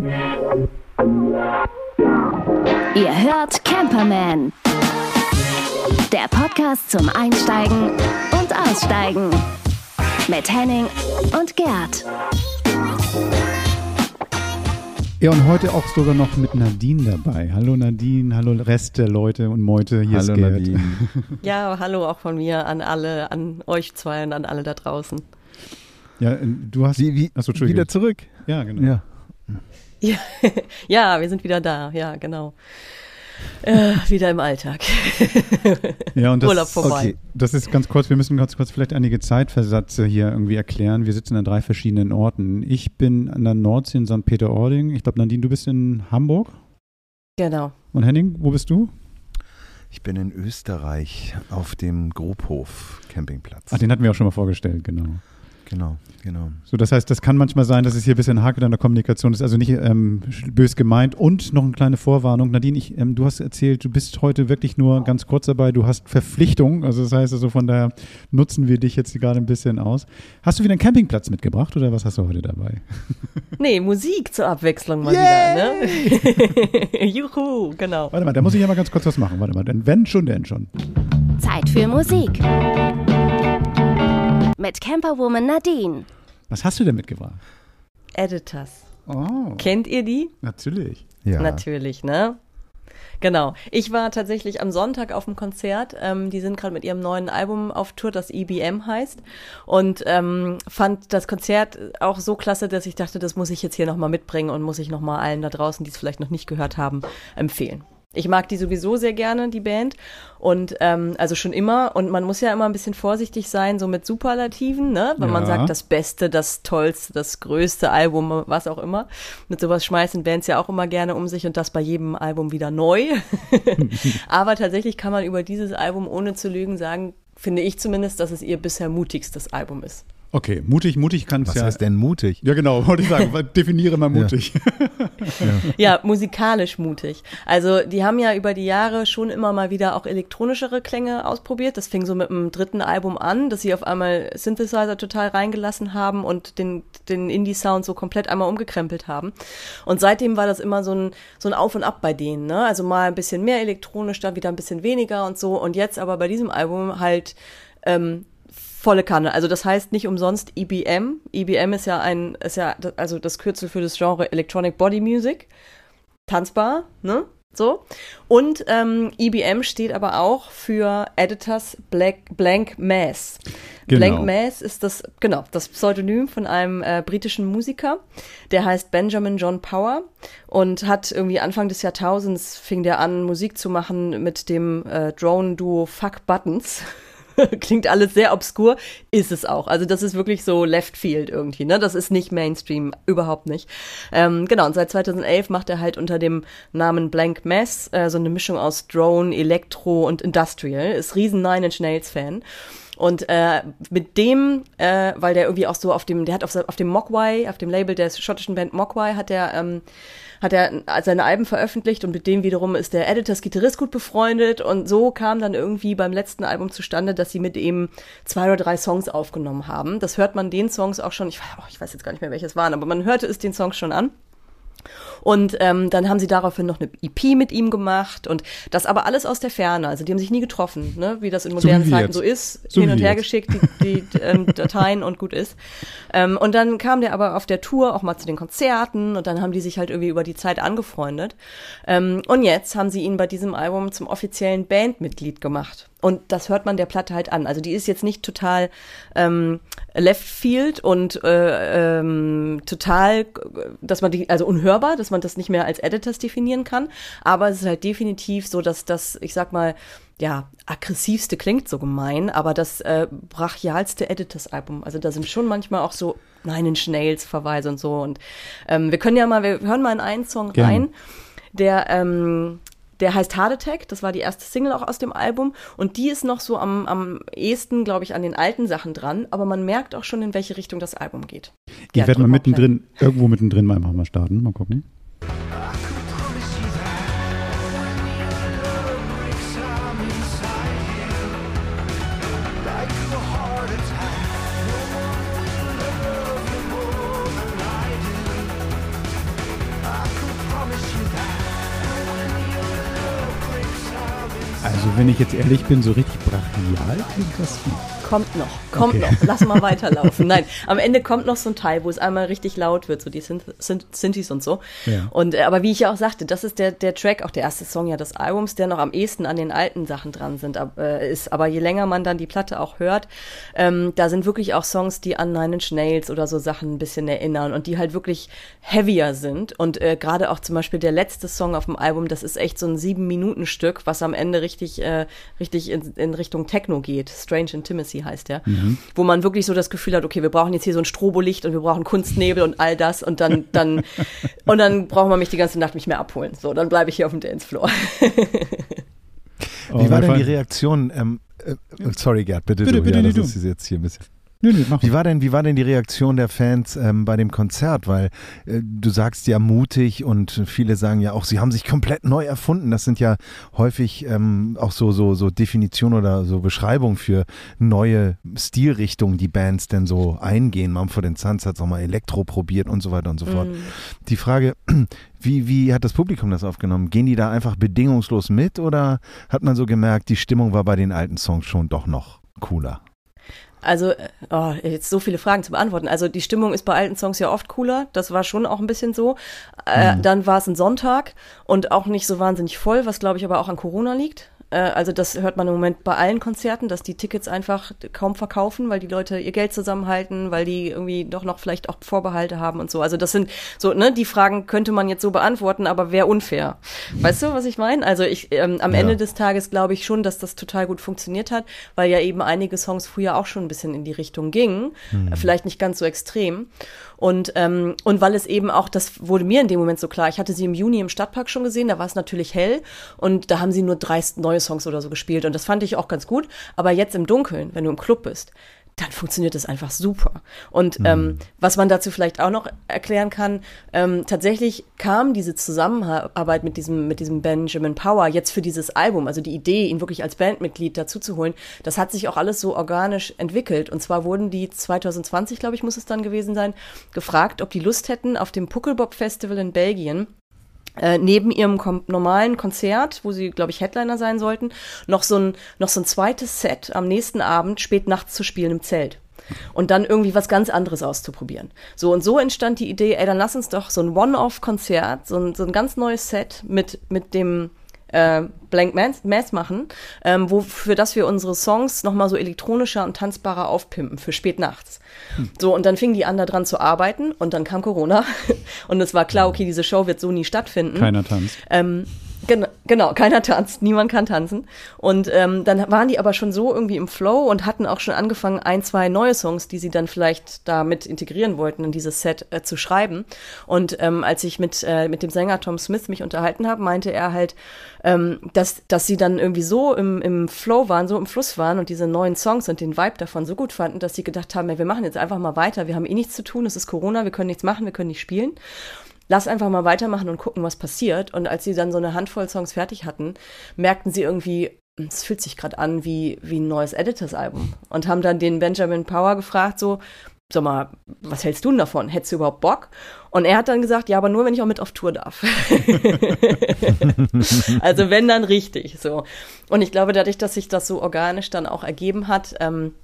Ihr hört Camperman. Der Podcast zum Einsteigen und Aussteigen. Mit Henning und Gerd. Ja, und heute auch sogar noch mit Nadine dabei. Hallo Nadine, hallo Rest der Leute und Meute. Hier hallo ist Gerd. Nadine. Ja, hallo auch von mir an alle, an euch zwei und an alle da draußen. Ja, du hast. Wie, wie, Achso, wieder zurück. Ja, genau. Ja. Ja, ja wir sind wieder da, ja, genau. Äh, wieder im Alltag. Ja, und das, Urlaub vorbei. Okay, das ist ganz kurz, wir müssen ganz kurz vielleicht einige Zeitversätze hier irgendwie erklären. Wir sitzen an drei verschiedenen Orten. Ich bin an der Nordsee in St. Peter-Ording. Ich glaube, Nadine, du bist in Hamburg. Genau. Und Henning, wo bist du? Ich bin in Österreich auf dem Grobhof Campingplatz. Ach, den hatten wir auch schon mal vorgestellt, genau. Genau, genau. So, das heißt, das kann manchmal sein, dass es hier ein bisschen hakelt an der Kommunikation. Das ist also nicht ähm, bös gemeint. Und noch eine kleine Vorwarnung. Nadine, ich, ähm, du hast erzählt, du bist heute wirklich nur ganz kurz dabei. Du hast Verpflichtung. Also das heißt also, von daher nutzen wir dich jetzt hier gerade ein bisschen aus. Hast du wieder einen Campingplatz mitgebracht oder was hast du heute dabei? Nee, Musik zur Abwechslung mal wieder, ne? Juhu, genau. Warte mal, da muss ich ja mal ganz kurz was machen. Warte mal, denn wenn schon, denn schon. Zeit für Musik. Mit Camperwoman Nadine. Was hast du denn mitgebracht? Editors. Oh, Kennt ihr die? natürlich. Ja. Natürlich, ne? Genau. Ich war tatsächlich am Sonntag auf dem Konzert. Ähm, die sind gerade mit ihrem neuen Album auf Tour, das EBM heißt. Und ähm, fand das Konzert auch so klasse, dass ich dachte, das muss ich jetzt hier nochmal mitbringen und muss ich nochmal allen da draußen, die es vielleicht noch nicht gehört haben, empfehlen. Ich mag die sowieso sehr gerne, die Band. Und ähm, also schon immer. Und man muss ja immer ein bisschen vorsichtig sein, so mit Superlativen, ne? Wenn man Ja. sagt, das Beste, das Tollste, das größte Album, was auch immer. Mit sowas schmeißen Bands ja auch immer gerne um sich und das bei jedem Album wieder neu. Aber tatsächlich kann man über dieses Album ohne zu lügen sagen, finde ich zumindest, dass es ihr bisher mutigstes Album ist. Okay, mutig, mutig kann es Was ja. heißt denn mutig? Ja, genau, wollte ich sagen. Definiere mal mutig. Ja, musikalisch mutig. Also die haben ja über die Jahre schon immer mal wieder auch elektronischere Klänge ausprobiert. Das fing so mit dem dritten Album an, dass sie auf einmal Synthesizer total reingelassen haben und den, den Indie-Sound so komplett einmal umgekrempelt haben. Und seitdem war das immer so ein, so ein Auf und Ab bei denen. Ne? Also mal ein bisschen mehr elektronisch, dann wieder ein bisschen weniger und so. Und jetzt aber bei diesem Album halt ähm, volle Kanne. Also das heißt nicht umsonst EBM. EBM ist ja ein, ist ja also das Kürzel für das Genre Electronic Body Music. Tanzbar, ne? So. Und ähm, EBM steht aber auch für Editors Black, Blank Mass. Genau. Blank Mass ist das, genau, das Pseudonym von einem äh, britischen Musiker. Der heißt Benjamin John Power und hat irgendwie Anfang des Jahrtausends fing der an, Musik zu machen mit dem äh, Drone-Duo Fuck Buttons. Klingt alles sehr obskur, ist es auch. Also das ist wirklich so Left Field irgendwie, ne? Das ist nicht Mainstream, überhaupt nicht. Ähm, genau, und seit 2011 macht er halt unter dem Namen Blank Mass äh, so eine Mischung aus Drone, Elektro und Industrial. Ist riesen Nine Inch Nails Fan. Und äh, mit dem, äh, weil der irgendwie auch so auf dem, der hat auf, auf dem Mogwai, auf dem Label der schottischen Band Mogwai, hat der ähm, hat er seine Alben veröffentlicht und mit dem wiederum ist der Editors Gitarrist gut befreundet und so kam dann irgendwie beim letzten Album zustande, dass sie mit ihm zwei oder drei Songs aufgenommen haben. Das hört man den Songs auch schon, ich, oh, ich weiß jetzt gar nicht mehr, welches waren, aber man hörte es den Songs schon an. Und ähm, dann haben sie daraufhin noch eine EP mit ihm gemacht und das aber alles aus der Ferne. Also die haben sich nie getroffen, ne? wie das in modernen wir Zeiten jetzt. so ist. So hin und her jetzt. geschickt, die, die ähm, Dateien und gut ist. Ähm, und dann kam der aber auf der Tour auch mal zu den Konzerten und dann haben die sich halt irgendwie über die Zeit angefreundet. Ähm, und jetzt haben sie ihn bei diesem Album zum offiziellen Bandmitglied gemacht. Und das hört man der Platte halt an. Also die ist jetzt nicht total ähm, left field und äh, ähm, total, dass man die, also unhörbar, dass man das nicht mehr als Editors definieren kann. Aber es ist halt definitiv so, dass das, ich sag mal, ja, aggressivste klingt so gemein, aber das äh, brachialste Editors-Album. Also da sind schon manchmal auch so Nine Inch Nails Verweise und so. Und ähm, wir können ja mal, wir hören mal in einen Song Gerne. rein, der ähm, der heißt Heart Attack, das war die erste Single auch aus dem Album und die ist noch so am, am ehesten, glaube ich, an den alten Sachen dran, aber man merkt auch schon, in welche Richtung das Album geht. Ich werde mal mittendrin, irgendwo mittendrin mal mal starten. Mal gucken. Wenn ich jetzt ehrlich bin, so richtig brachial klingt das nicht. Kommt noch, kommt Okay. noch. Lass mal weiterlaufen. Nein, am Ende kommt noch so ein Teil, wo es einmal richtig laut wird, so die Synth Synth Synthes und so. Ja. Und äh, aber wie ich ja auch sagte, das ist der der Track, auch der erste Song ja des Albums, der noch am ehesten an den alten Sachen dran sind, ab, äh, ist. Aber je länger man dann die Platte auch hört, ähm, da sind wirklich auch Songs, die an Nine Inch Nails oder so Sachen ein bisschen erinnern und die halt wirklich heavier sind. Und äh, gerade auch zum Beispiel der letzte Song auf dem Album, das ist echt so ein sieben Minuten Stück, was am Ende richtig äh, richtig in, in Richtung Techno geht. Strange Intimacy heißt der, wo man wirklich so das Gefühl hat, okay, wir brauchen jetzt hier so ein Strobolicht und wir brauchen Kunstnebel und all das und dann dann und dann braucht man mich die ganze Nacht nicht mehr abholen. So, dann bleibe ich hier auf dem Dancefloor. Wie war denn die Reaktion? Ähm, äh, sorry, Gerd, bitte, Bitte, du. bitte, ja, das du. ist jetzt hier ein bisschen. Nö, nö, mach Wie war denn, wie war denn die Reaktion der Fans ähm, bei dem Konzert? Weil äh, du sagst ja mutig und viele sagen ja auch, sie haben sich komplett neu erfunden. Das sind ja häufig ähm, auch so, so, so Definitionen oder so Beschreibungen für neue Stilrichtungen, die Bands denn so eingehen. Mumford Sons hat auch mal Elektro probiert und so weiter und so fort. Die Frage, wie, wie hat das Publikum das aufgenommen? Gehen die da einfach bedingungslos mit oder hat man so gemerkt, die Stimmung war bei den alten Songs schon doch noch cooler? Also, äh, oh, jetzt so viele Fragen zu beantworten. Also die Stimmung ist bei alten Songs ja oft cooler. Das war schon auch ein bisschen so. Äh, Dann war es ein Sonntag und auch nicht so wahnsinnig voll, was glaube ich aber auch an Corona liegt. Äh, also das hört man im Moment bei allen Konzerten, dass die Tickets einfach kaum verkaufen, weil die Leute ihr Geld zusammenhalten, weil die irgendwie doch noch vielleicht auch Vorbehalte haben und so. Also das sind so, ne, die Fragen könnte man jetzt so beantworten, aber wäre unfair. Weißt du, was ich meine? Also ich ähm, am Ja. Ende des Tages glaube ich schon, dass das total gut funktioniert hat, weil ja eben einige Songs früher auch schon ein bisschen in die Richtung gingen, äh, vielleicht nicht ganz so extrem. Und, ähm, und weil es eben auch, das wurde mir in dem Moment so klar, ich hatte sie im Juni im Stadtpark schon gesehen, da war es natürlich hell. Und da haben sie nur drei neue Songs oder so gespielt. Und das fand ich auch ganz gut. Aber jetzt im Dunkeln, wenn du im Club bist, dann funktioniert das einfach super. Und ähm, was man dazu vielleicht auch noch erklären kann, ähm, tatsächlich kam diese Zusammenarbeit mit diesem, mit diesem Benjamin Power jetzt für dieses Album, also die Idee, ihn wirklich als Bandmitglied dazu zu holen, das hat sich auch alles so organisch entwickelt. Und zwar wurden die 2020, glaube ich, muss es dann gewesen sein, gefragt, ob die Lust hätten, auf dem Puckelbob Festival in Belgien äh, neben ihrem kom normalen Konzert, wo sie, glaube ich, Headliner sein sollten, noch so ein, noch so ein zweites Set am nächsten Abend spät nachts zu spielen im Zelt. Und dann irgendwie was ganz anderes auszuprobieren. So und so entstand die Idee, ey, dann lass uns doch so ein One-Off-Konzert, so ein, so ein ganz neues Set mit, mit dem äh, Blank Mass, Mass machen, ähm, wo, für das wir unsere Songs nochmal so elektronischer und tanzbarer aufpimpen für spät nachts. So, und dann fingen die an, da dran zu arbeiten und dann kam Corona und es war klar, okay, diese Show wird so nie stattfinden. Keiner tanzt. Ähm, genau, genau, keiner tanzt, niemand kann tanzen. Und ähm, dann waren die aber schon so irgendwie im Flow und hatten auch schon angefangen, ein, zwei neue Songs, die sie dann vielleicht damit integrieren wollten, in dieses Set äh, zu schreiben. Und ähm, als ich mit, äh, mit dem Sänger Tom Smith mich unterhalten habe, meinte er halt, ähm, dass, dass sie dann irgendwie so im, im Flow waren, so im Fluss waren und diese neuen Songs und den Vibe davon so gut fanden, dass sie gedacht haben, ey, wir machen jetzt einfach mal weiter, wir haben eh nichts zu tun, es ist Corona, wir können nichts machen, wir können nicht spielen lass einfach mal weitermachen und gucken, was passiert. Und als sie dann so eine Handvoll Songs fertig hatten, merkten sie irgendwie, es fühlt sich gerade an wie, wie ein neues Editors-Album. Und haben dann den Benjamin Power gefragt, so, sag mal, was hältst du denn davon? Hättest du überhaupt Bock? Und er hat dann gesagt, ja, aber nur, wenn ich auch mit auf Tour darf. also wenn, dann richtig, so. Und ich glaube, dadurch, dass sich das so organisch dann auch ergeben hat, ähm,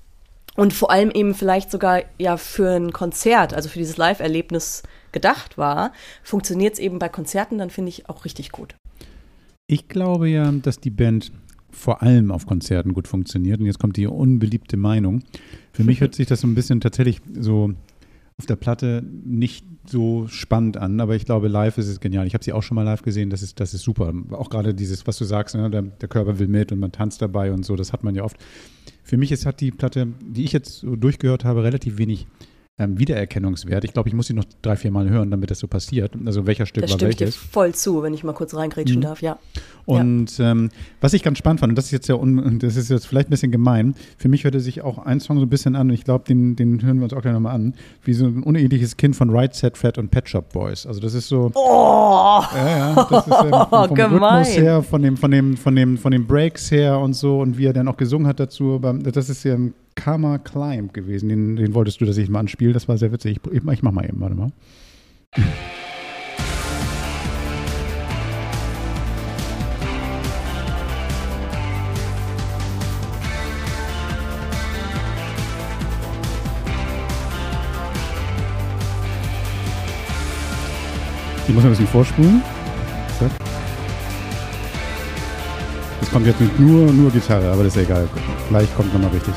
und vor allem eben vielleicht sogar ja für ein Konzert, also für dieses Live-Erlebnis gedacht war, funktioniert es eben bei Konzerten dann, finde ich, auch richtig gut. Ich glaube ja, dass die Band vor allem auf Konzerten gut funktioniert. Und jetzt kommt die unbeliebte Meinung. Für mich hört sich das so ein bisschen tatsächlich so auf der Platte nicht so spannend an, aber ich glaube, live ist es genial. Ich habe sie auch schon mal live gesehen, das ist, das ist super. Auch gerade dieses, was du sagst, ne, der, der Körper will mit und man tanzt dabei und so, das hat man ja oft. Für mich ist, hat die Platte, die ich jetzt durchgehört habe, relativ wenig ähm, Wiedererkennungswert. Ich glaube, ich muss sie noch drei, vier Mal hören, damit das so passiert. Also welcher Stück Da war stimme ich dir welches. voll zu, wenn ich mal kurz reingrätschen Mhm. darf, ja. Und ähm, was ich ganz spannend fand, und das ist jetzt ja un, das ist jetzt vielleicht ein bisschen gemein, für mich hörte sich auch ein Song so ein bisschen an, und ich glaube, den, den hören wir uns auch gleich nochmal an, wie so ein uneheliches Kind von Right Set Fred und Pet Shop Boys. Also das ist so. Oh, Ja, ja, das ist ähm, vom. Rhythmus her, von dem, von dem, von dem, von den Breaks her und so und wie er dann auch gesungen hat dazu. Aber das ist ja ein Karma Climb gewesen. Den, den wolltest du, dass ich mal anspiele. Das war sehr witzig. Ich, ich mach mal eben, warte mal. Ich muss ein bisschen vorspulen. Das kommt jetzt mit nur, nur Gitarre, aber das ist egal. Gleich kommt nochmal richtig.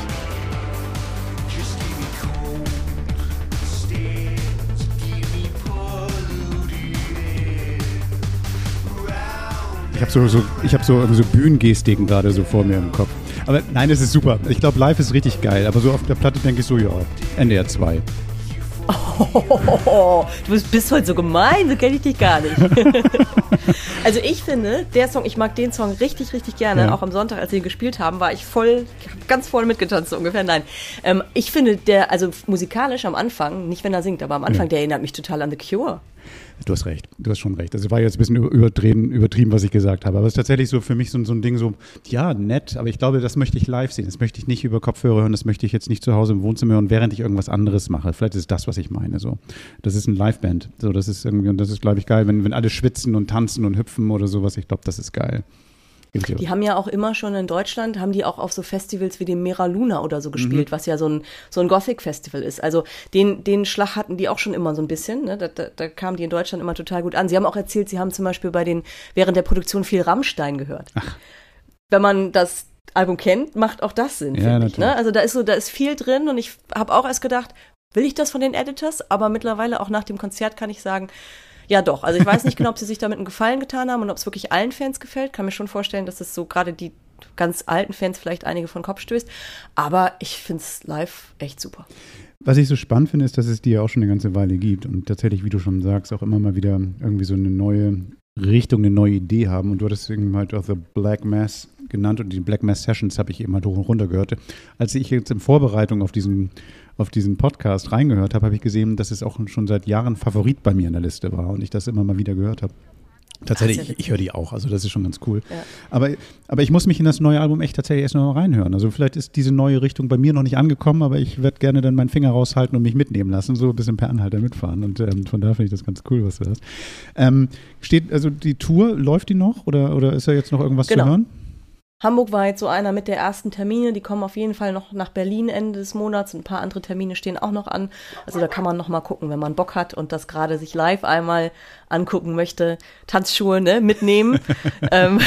Ich habe so, so, ich hab so, so Bühnengestiken gerade so vor mir im Kopf. Aber nein, es ist super. Ich glaube, live ist richtig geil. Aber so auf der Platte denke ich so, ja, NDR 2. Oh, du bist, bist heute so gemein, so kenne ich dich gar nicht. also ich finde, der Song, ich mag den Song richtig, richtig gerne. Ja. Auch am Sonntag, als wir ihn gespielt haben, war ich voll, ganz voll mitgetanzt, so ungefähr. Nein. Ähm, ich finde, der, also musikalisch am Anfang, nicht wenn er singt, aber am Anfang, ja. der erinnert mich total an The Cure. Du hast recht, du hast schon recht. Also war jetzt ein bisschen übertrieben, übertrieben was ich gesagt habe. Aber es ist tatsächlich so für mich so, so, ein Ding so, ja, nett, aber ich glaube, das möchte ich live sehen. Das möchte ich nicht über Kopfhörer hören, das möchte ich jetzt nicht zu Hause im Wohnzimmer hören, während ich irgendwas anderes mache. Vielleicht ist das, was ich meine. So. Das ist ein Liveband. So, das ist irgendwie, und das ist, glaube ich, geil, wenn, wenn alle schwitzen und tanzen und hüpfen oder sowas. Ich glaube, das ist geil. Die haben ja auch immer schon in Deutschland, haben die auch auf so Festivals wie dem Mera Luna oder so gespielt, mhm. was ja so ein, so ein Gothic-Festival ist. Also den, den Schlag hatten die auch schon immer so ein bisschen. Ne? Da, da, da kamen die in Deutschland immer total gut an. Sie haben auch erzählt, sie haben zum Beispiel bei den, während der Produktion viel Rammstein gehört. Ach. Wenn man das Album kennt, macht auch das Sinn, ja, finde ich. Ne? Also da ist so, da ist viel drin und ich habe auch erst gedacht, will ich das von den Editors? Aber mittlerweile auch nach dem Konzert kann ich sagen, ja, doch. Also ich weiß nicht genau, ob sie sich damit einen Gefallen getan haben und ob es wirklich allen Fans gefällt. Kann mir schon vorstellen, dass es so gerade die ganz alten Fans vielleicht einige von Kopf stößt. Aber ich finde es live echt super. Was ich so spannend finde, ist, dass es die ja auch schon eine ganze Weile gibt und tatsächlich, wie du schon sagst, auch immer mal wieder irgendwie so eine neue Richtung, eine neue Idee haben. Und du hattest irgendwie halt auch The Black Mass genannt und die Black Mass Sessions habe ich eben halt hoch und runter gehört. Als ich jetzt in Vorbereitung auf diesen auf diesen Podcast reingehört habe, habe ich gesehen, dass es auch schon seit Jahren Favorit bei mir in der Liste war und ich das immer mal wieder gehört habe. Tatsächlich, ich, ich höre die auch, also das ist schon ganz cool. Ja. Aber, aber ich muss mich in das neue Album echt tatsächlich erst noch reinhören. Also vielleicht ist diese neue Richtung bei mir noch nicht angekommen, aber ich werde gerne dann meinen Finger raushalten und mich mitnehmen lassen, so ein bisschen per Anhalter mitfahren. Und ähm, von daher finde ich das ganz cool, was du hast. Ähm, steht, also die Tour, läuft die noch oder, oder ist da jetzt noch irgendwas genau. zu hören? Hamburg war jetzt so einer mit der ersten Termine. Die kommen auf jeden Fall noch nach Berlin Ende des Monats. Ein paar andere Termine stehen auch noch an. Also da kann man noch mal gucken, wenn man Bock hat und das gerade sich live einmal angucken möchte. Tanzschuhe ne, mitnehmen. Ähm,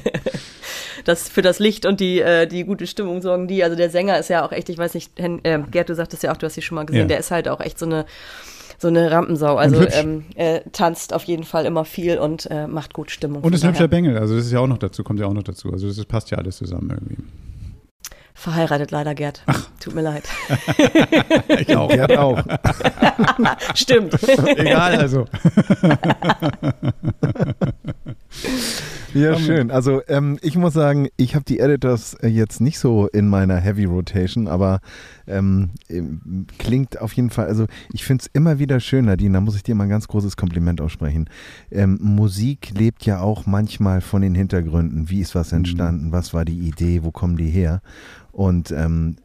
das für das Licht und die, äh, die gute Stimmung sorgen die. Also der Sänger ist ja auch echt, ich weiß nicht, äh, Gerd, du sagtest ja auch, du hast sie schon mal gesehen, ja. der ist halt auch echt so eine so eine Rampensau. Also ähm, er tanzt auf jeden Fall immer viel und äh, macht gut Stimmung. Und ist ein hübscher Bengel, also das ist ja auch noch dazu, kommt ja auch noch dazu. Also das passt ja alles zusammen irgendwie. Verheiratet leider, Gerd. Ach. Tut mir leid. ich auch. Gerd auch. Stimmt. Egal, also. Ja, schön. Also ähm, ich muss sagen, ich habe die Editors äh, jetzt nicht so in meiner Heavy Rotation, aber ähm, klingt auf jeden Fall, also ich finde es immer wieder schön, Nadine, da muss ich dir mal ein ganz großes Kompliment aussprechen. Ähm, Musik lebt ja auch manchmal von den Hintergründen. Wie ist was mhm. entstanden? Mhm. Was war die Idee? Wo kommen die her? Und ähm,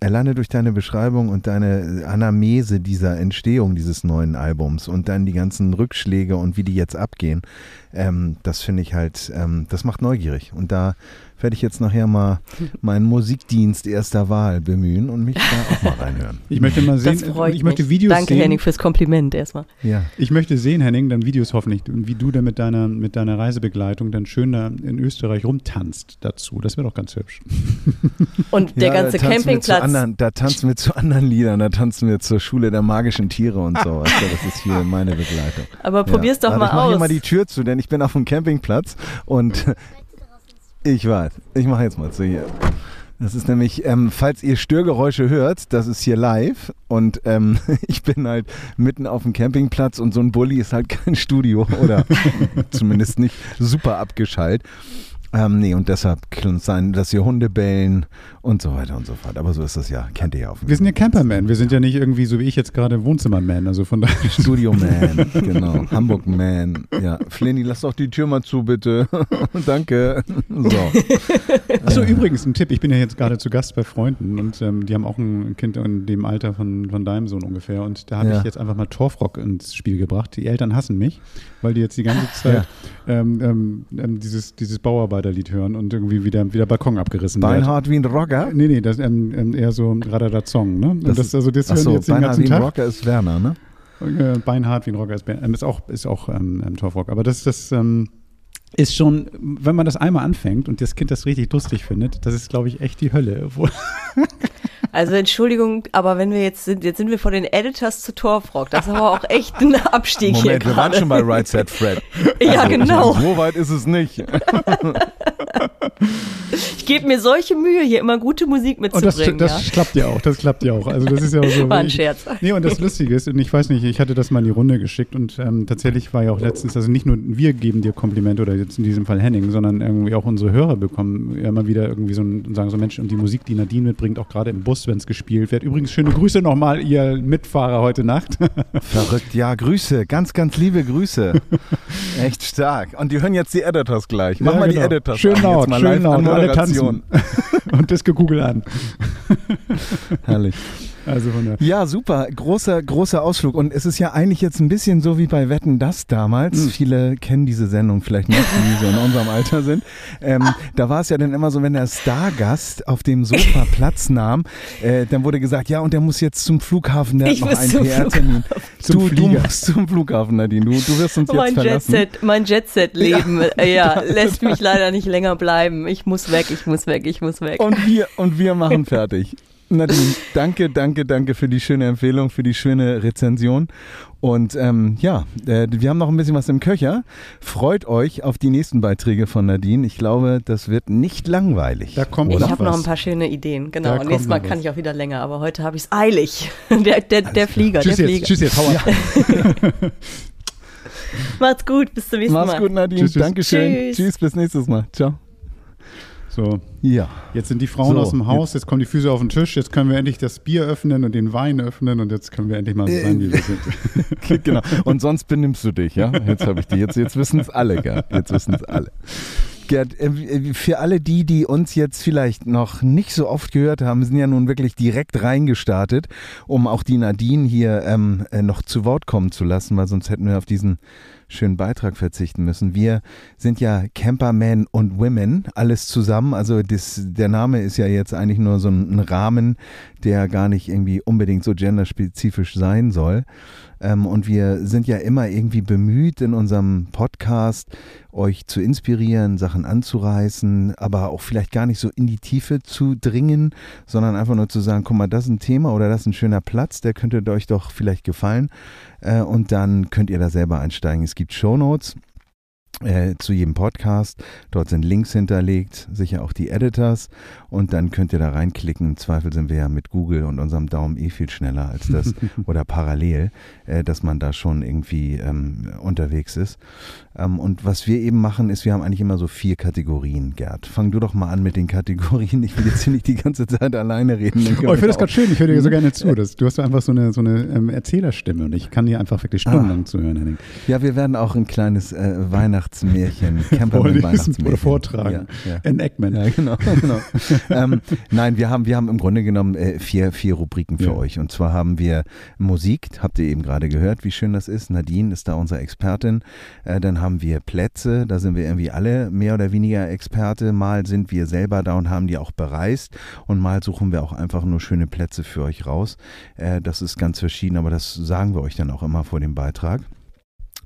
alleine durch deine Beschreibung und deine Anamese dieser Entstehung dieses neuen Albums und dann die ganzen Rückschläge und wie die jetzt abgehen, ähm, das finde ich halt, ähm, das macht neugierig. Und da werde ich jetzt nachher mal meinen Musikdienst erster Wahl bemühen und mich da auch mal reinhören. Ich möchte mal sehen, das freut ich möchte Videos Danke, sehen. Henning, fürs Kompliment erstmal. Ja. Ich möchte sehen, Henning, dann Videos hoffentlich, wie du da mit deiner, mit deiner Reisebegleitung dann schön da in Österreich rumtanzt dazu. Das wäre doch ganz hübsch. Und der ja, ganze Campingplatz. Anderen, da tanzen wir zu anderen Liedern, da tanzen wir zur Schule der magischen Tiere und so. das ist hier meine Begleitung. Aber probier's ja. doch mal ich aus. Ich mache hier mal die Tür zu, denn ich bin auf dem Campingplatz und ich weiß. Ich mache jetzt mal zu hier. Das ist nämlich, ähm, falls ihr Störgeräusche hört, das ist hier live und ähm, ich bin halt mitten auf dem Campingplatz und so ein Bulli ist halt kein Studio oder zumindest nicht super abgeschaltet. Ähm, nee, und deshalb kann es sein, dass hier Hunde bellen und so weiter und so fort. Aber so ist das ja, kennt ihr ja auch. Wir sind ja Camperman, wir sind ja nicht irgendwie so wie ich jetzt gerade Wohnzimmerman, also von daher. Studio-Man, genau, Hamburg-Man. Ja, Flenny, lass doch die Tür mal zu, bitte. Danke. So. Achso, übrigens, ein Tipp, ich bin ja jetzt gerade zu Gast bei Freunden und ähm, die haben auch ein Kind in dem Alter von, von deinem Sohn ungefähr und da habe ja. ich jetzt einfach mal Torfrock ins Spiel gebracht. Die Eltern hassen mich, weil die jetzt die ganze Zeit ja. ähm, ähm, ähm dieses, dieses Bauarbeiterlied hören und irgendwie wieder, wieder Balkon abgerissen Beinhard wie ein Rocker? Nee, nee, das ähm, ähm eher so Radadazong, ne? Das, das, also das hören so, jetzt den ganzen wie ein Rocker ist Werner, ne? Äh, Beinhart wie ein Rocker ist, ähm, ist auch, ist auch ähm, ähm, Torfrock. Aber das, das ähm, ist schon, wenn man das einmal anfängt und das Kind das richtig lustig findet, das ist, glaube ich, echt die Hölle. Also Entschuldigung, aber wenn wir jetzt sind, jetzt sind wir von den Editors zu Torfrock. Das ist aber auch echt ein Abstieg Moment, hier wir gerade. waren schon bei Right Set Fred. Ja, genau. So weit ist es nicht. Gebe mir solche Mühe, hier immer gute Musik Und das, mitzubringen. das ja. klappt ja auch, das klappt ja auch. Also das ist ja auch so. War ein ich- Scherz. Nee, und das Lustige ist, und ich weiß nicht, ich hatte das mal in die Runde geschickt und ähm, tatsächlich war ja auch letztens, also nicht nur wir geben dir Komplimente oder jetzt in diesem Fall Henning, sondern irgendwie auch unsere Hörer bekommen ja immer wieder irgendwie so ein, und sagen so, Mensch, und die Musik, die Nadine mitbringt, auch gerade im Bus, wenn es gespielt wird. Übrigens, schöne Grüße nochmal, ihr Mitfahrer heute Nacht. Verrückt, ja, Grüße, ganz, ganz liebe Grüße. Echt stark. Und die hören jetzt die Editors gleich. Mach Ja, mal die genau. Editors Schön laut, schön laut, alle Moderation. Tanzen. und Disco Google an. Herrlich. Also von der Ja, super. Großer, großer Ausflug. Und es ist ja eigentlich jetzt ein bisschen so wie bei Wetten das damals. Viele kennen diese Sendung vielleicht nicht, die so in unserem Alter sind. Ähm, da war es ja dann immer so, wenn der Stargast auf dem Sofa Platz nahm, äh, dann wurde gesagt, ja, und der muss jetzt zum Flughafen, der Ich hat noch muss einen zum PR-Termin. Zum Du, du musst zum Flughafen, Nadine. Du, du wirst uns jetzt Mein verlassen. Jetset, mein Jetset-Leben, ja, ja lässt mich leider nicht länger bleiben. Ich muss weg, ich muss weg, ich muss weg. Und wir, und wir machen fertig. Nadine, danke, danke, danke für die schöne Empfehlung, für die schöne Rezension. Und ähm, ja, äh, wir haben noch ein bisschen was im Köcher. Freut euch auf die nächsten Beiträge von Nadine. Ich glaube, das wird nicht langweilig. Da kommt Ich habe noch ein paar schöne Ideen, genau. Da Und nächstes Mal kann ich auch wieder länger, aber heute habe ich es eilig. Der, der, der Flieger, Tschüss der jetzt, Flieger. tschüss jetzt, hau ab. Macht's gut, bis zum nächsten Mach's Mal. gut, Nadine. Tschüss, tschüss. Dankeschön. Tschüss. Tschüss, bis nächstes Mal. Ciao. So, Ja. jetzt sind die Frauen So, aus dem Haus, jetzt kommen die Füße auf den Tisch, jetzt können wir endlich das Bier öffnen und den Wein öffnen und jetzt können wir endlich mal so sein, wie wir sind. genau. Und sonst benimmst du dich, ja? Jetzt habe ich die. Jetzt, jetzt wissen es alle, Gerd. Jetzt wissen es alle. Gerd, äh, für alle die, die uns jetzt vielleicht noch nicht so oft gehört haben, sind ja nun wirklich direkt reingestartet, um auch die Nadine hier ähm, äh, noch zu Wort kommen zu lassen, weil sonst hätten wir auf diesen schönen Beitrag verzichten müssen. Wir sind ja Campermen und Women, alles zusammen. Also das, der Name ist ja jetzt eigentlich nur so ein, ein Rahmen, der gar nicht irgendwie unbedingt so genderspezifisch sein soll. Ähm, und wir sind ja immer irgendwie bemüht in unserem Podcast, euch zu inspirieren, Sachen anzureißen, aber auch vielleicht gar nicht so in die Tiefe zu dringen, sondern einfach nur zu sagen, guck mal, das ist ein Thema oder das ist ein schöner Platz, der könnte euch doch vielleicht gefallen. Äh, und dann könnt ihr da selber einsteigen. Es gibt Shownotes äh, zu jedem Podcast. Dort sind Links hinterlegt, sicher auch die Editors. Und dann könnt ihr da reinklicken. Im Zweifel sind wir ja mit Google und unserem Daumen eh viel schneller als das oder parallel, äh, dass man da schon irgendwie ähm, unterwegs ist. Ähm, und was wir eben machen, ist, wir haben eigentlich immer so vier Kategorien, Gerd. Fang du doch mal an mit den Kategorien. Ich will jetzt hier nicht die ganze Zeit alleine reden. Oh, ich finde das gerade schön, ich höre dir so gerne zu. Das, du hast einfach so eine, so eine ähm, Erzählerstimme und ich kann dir einfach wirklich stundenlang zuhören, Henning. Ja, wir werden auch ein kleines äh, Weihnachtsmärchen, Camperman Vorlesen Weihnachtsmärchen. oder vortragen. Ja, ja. Enactment. Ja, genau. genau. ähm, nein, wir haben, wir haben im Grunde genommen äh, vier, vier Rubriken für Ja. euch. Und zwar haben wir Musik, habt ihr eben gerade gehört, wie schön das ist. Nadine ist da unsere Expertin. Äh, dann haben wir Plätze, da sind wir irgendwie alle mehr oder weniger Experte. Mal sind wir selber da und haben die auch bereist. Und mal suchen wir auch einfach nur schöne Plätze für euch raus. Äh, das ist ganz verschieden, aber das sagen wir euch dann auch immer vor dem Beitrag.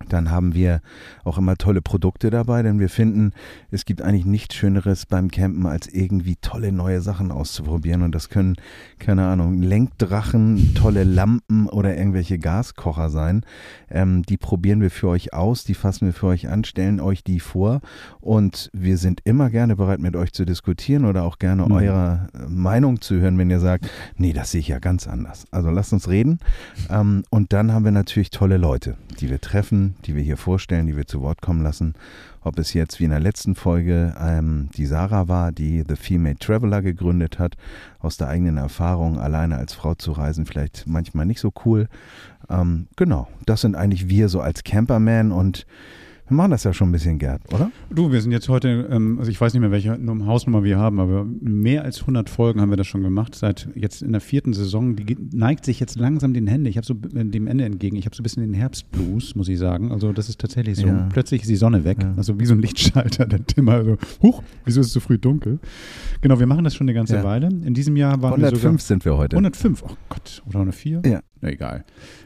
Dann haben wir auch immer tolle Produkte dabei, denn wir finden, es gibt eigentlich nichts Schöneres beim Campen, als irgendwie tolle neue Sachen auszuprobieren. Und das können, keine Ahnung, Lenkdrachen, tolle Lampen oder irgendwelche Gaskocher sein. Ähm, die probieren wir für euch aus, die fassen wir für euch an, stellen euch die vor. Und wir sind immer gerne bereit, mit euch zu diskutieren oder auch gerne Mhm. eure äh, Meinung zu hören, wenn ihr sagt, nee, das sehe ich ja ganz anders. Also lasst uns reden. Ähm, und dann haben wir natürlich tolle Leute, die wir treffen, die wir hier vorstellen, die wir zu Wort kommen lassen. Ob es jetzt wie in der letzten Folge ähm, die Sarah war, die The Female Traveler gegründet hat, aus der eigenen Erfahrung, alleine als Frau zu reisen, vielleicht manchmal nicht so cool. Ähm, genau, das sind eigentlich wir so als Camperman und Wir machen das ja schon ein bisschen, Gerd, oder? Du, wir sind jetzt heute, ähm, also ich weiß nicht mehr, welche Hausnummer wir haben, aber mehr als 100 Folgen haben wir das schon gemacht. Seit jetzt in der vierten Saison, die neigt sich jetzt langsam den Hände. Ich habe so äh, dem Ende entgegen. Ich habe so ein bisschen den Herbstblues, muss ich sagen. Also das ist tatsächlich so. Ja. Plötzlich ist die Sonne weg. Ja. Also wie so ein Lichtschalter, der Timmer. So, huch, wieso ist es so früh dunkel? Genau, wir machen das schon eine ganze ja. Weile. In diesem Jahr waren 105 wir sogar, sind wir heute. 105, oh Gott, oder 104? Ja. Na, egal.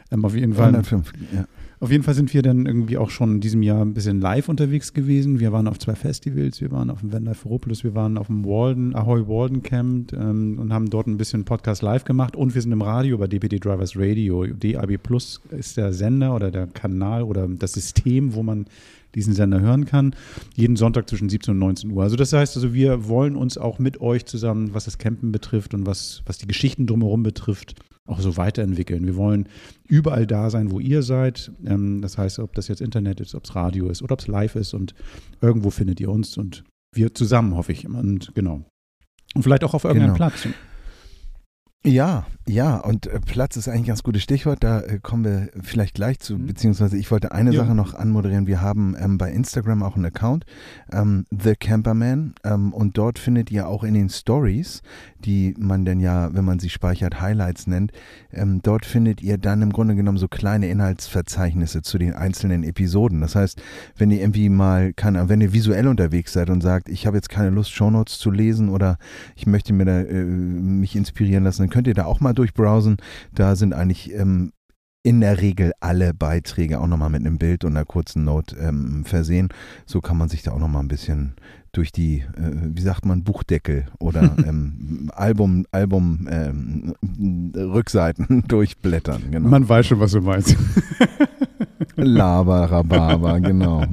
Ähm, auf jeden Fall. 105, ja. Auf jeden Fall sind wir dann irgendwie auch schon in diesem Jahr ein bisschen live unterwegs gewesen. Wir waren auf zwei Festivals, wir waren auf dem Van Ferropolis, wir waren auf dem Walden, Ahoy Walden Camp ähm, und haben dort ein bisschen Podcast live gemacht und wir sind im Radio bei DPD Drivers Radio. DAB Plus ist der Sender oder der Kanal oder das System, wo man diesen Sender hören kann. Jeden Sonntag zwischen 17 und 19 Uhr. Also das heißt also, wir wollen uns auch mit euch zusammen, was das Campen betrifft und was, was die Geschichten drumherum betrifft, auch so weiterentwickeln. Wir wollen überall da sein, wo ihr seid. Ähm, das heißt, ob das jetzt Internet ist, ob es Radio ist oder ob es live ist und irgendwo findet ihr uns und wir zusammen, hoffe ich. Und genau. Und vielleicht auch auf irgendeinem genau. Platz. Ja, ja, und äh, Platz ist eigentlich ein ganz gutes Stichwort. Da äh, kommen wir vielleicht gleich zu, mhm. beziehungsweise ich wollte eine ja. Sache noch anmoderieren. Wir haben ähm, bei Instagram auch einen Account, ähm, The Camperman, ähm, und dort findet ihr auch in den Stories, die man denn ja, wenn man sie speichert, Highlights nennt, ähm, dort findet ihr dann im Grunde genommen so kleine Inhaltsverzeichnisse zu den einzelnen Episoden. Das heißt, wenn ihr irgendwie mal, keine, wenn ihr visuell unterwegs seid und sagt, ich habe jetzt keine Lust, Shownotes zu lesen oder ich möchte mir da äh, mich inspirieren lassen, könnt ihr da auch mal durchbrowsen. Da sind eigentlich ähm, in der Regel alle Beiträge auch nochmal mit einem Bild und einer kurzen Note ähm, versehen. So kann man sich da auch nochmal ein bisschen durch die, äh, wie sagt man, Buchdeckel oder ähm, Album, Album ähm, Rückseiten durchblättern. Genau. Man weiß schon, was du meinst. Laber, Rhabarber, genau.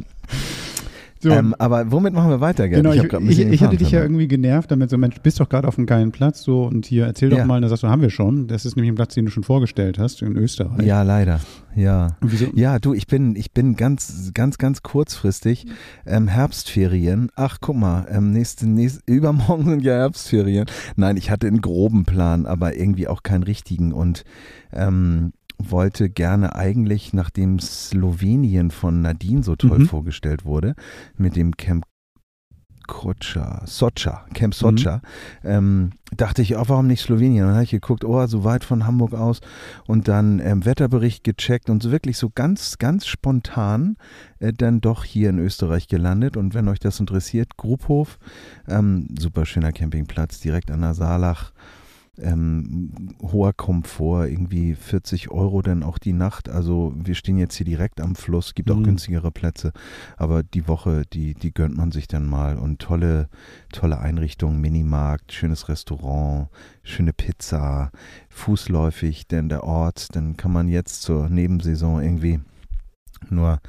So. Ähm, aber womit machen wir weiter, Gerd? Genau, ich, ich, ich, ich hatte dich ja irgendwie genervt damit, so Mensch, bist doch gerade auf einem geilen Platz so und hier erzähl doch ja. mal, da sagst du, haben wir schon. Das ist nämlich ein Platz, den du schon vorgestellt hast in Österreich. Ja, leider. Ja. Ja, du, ich bin, ich bin ganz, ganz, ganz kurzfristig ähm, Herbstferien. Ach, guck mal, ähm, nächste, nächste, übermorgen sind ja Herbstferien. Nein, ich hatte einen groben Plan, aber irgendwie auch keinen richtigen und ähm, wollte gerne eigentlich, nachdem Slowenien von Nadine so toll mhm. vorgestellt wurde, mit dem Camp Kocha, Socha, Camp Socha, mhm. ähm, dachte ich, oh, warum nicht Slowenien? dann habe ich geguckt, oh, so weit von Hamburg aus und dann ähm, Wetterbericht gecheckt und so wirklich so ganz, ganz spontan äh, dann doch hier in Österreich gelandet. Und wenn euch das interessiert, Grubhof, ähm, super schöner Campingplatz direkt an der Saalach ähm, hoher Komfort, irgendwie 40 Euro dann auch die Nacht. Also wir stehen jetzt hier direkt am Fluss, gibt auch mhm. günstigere Plätze, aber die Woche, die, die gönnt man sich dann mal und tolle, tolle Einrichtungen, Minimarkt, schönes Restaurant, schöne Pizza, fußläufig, denn der Ort, dann kann man jetzt zur Nebensaison irgendwie nur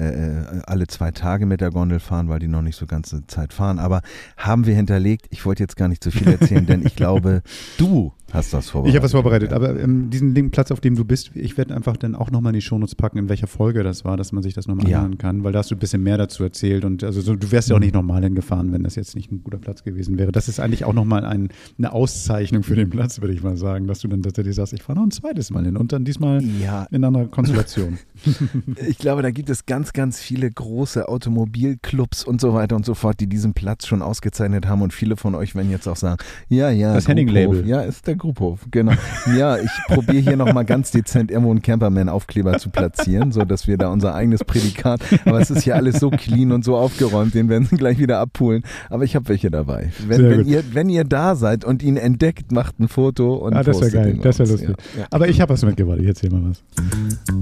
äh, äh, alle zwei Tage mit der Gondel fahren, weil die noch nicht so ganze Zeit fahren. Aber haben wir hinterlegt. Ich wollte jetzt gar nicht zu viel erzählen, denn ich glaube, du Hast das vorbereitet? Ich habe was vorbereitet, aber ähm, diesen Platz, auf dem du bist, ich werde einfach dann auch nochmal in die Shownotes packen, in welcher Folge das war, dass man sich das nochmal ja. anhören kann, weil da hast du ein bisschen mehr dazu erzählt und also so, du wärst ja auch mhm. nicht normal hingefahren, wenn das jetzt nicht ein guter Platz gewesen wäre. Das ist eigentlich auch nochmal ein, eine Auszeichnung für den Platz, würde ich mal sagen, dass du dann tatsächlich sagst, ich fahre noch ein zweites Mal hin und dann diesmal ja. in einer Konstellation. ich glaube, da gibt es ganz, ganz viele große Automobilclubs und so weiter und so fort, die diesen Platz schon ausgezeichnet haben und viele von euch werden jetzt auch sagen, ja, ja, das Henning-Label. Ja, ist der Grubhof, genau. Ja, ich probiere hier nochmal ganz dezent irgendwo einen Camperman-Aufkleber zu platzieren, so dass wir da unser eigenes Prädikat, aber es ist hier alles so clean und so aufgeräumt, den werden sie gleich wieder abholen. Aber ich habe welche dabei. Wenn, wenn ihr, wenn ihr da seid und ihn entdeckt, macht ein Foto und ah, das wäre geil, das wäre lustig. Ja, ja. Aber ich habe was mitgebracht, ich erzähle mal was.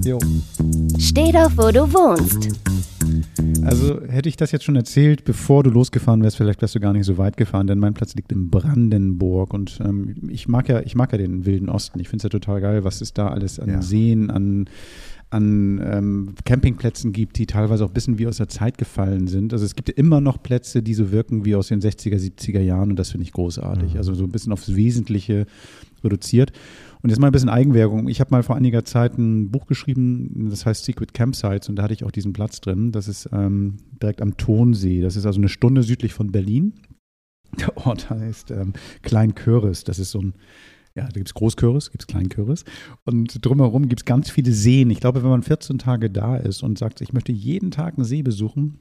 Jo. Steh doch, wo du wohnst. Also hätte ich das jetzt schon erzählt, bevor du losgefahren wärst, vielleicht wärst du gar nicht so weit gefahren, denn mein Platz liegt in Brandenburg und ähm, ich mag ja, ich mag ja den Wilden Osten. Ich finde es ja total geil, was es da alles an ja. Seen, an an ähm, Campingplätzen gibt, die teilweise auch ein bisschen wie aus der Zeit gefallen sind. Also es gibt immer noch Plätze, die so wirken wie aus den 60er, 70er Jahren und das finde ich großartig. Mhm. Also so ein bisschen aufs Wesentliche reduziert. Und jetzt mal ein bisschen Eigenwerbung. Ich habe mal vor einiger Zeit ein Buch geschrieben, das heißt Secret Campsites und da hatte ich auch diesen Platz drin. Das ist ähm, direkt am Tonsee. Das ist also eine Stunde südlich von Berlin. Der Ort heißt ähm, Kleinköris. Das ist so ein Ja, da gibt es Großkürbis, gibt es Kleinkürbis. Und drumherum gibt es ganz viele Seen. Ich glaube, wenn man 14 Tage da ist und sagt, ich möchte jeden Tag einen See besuchen,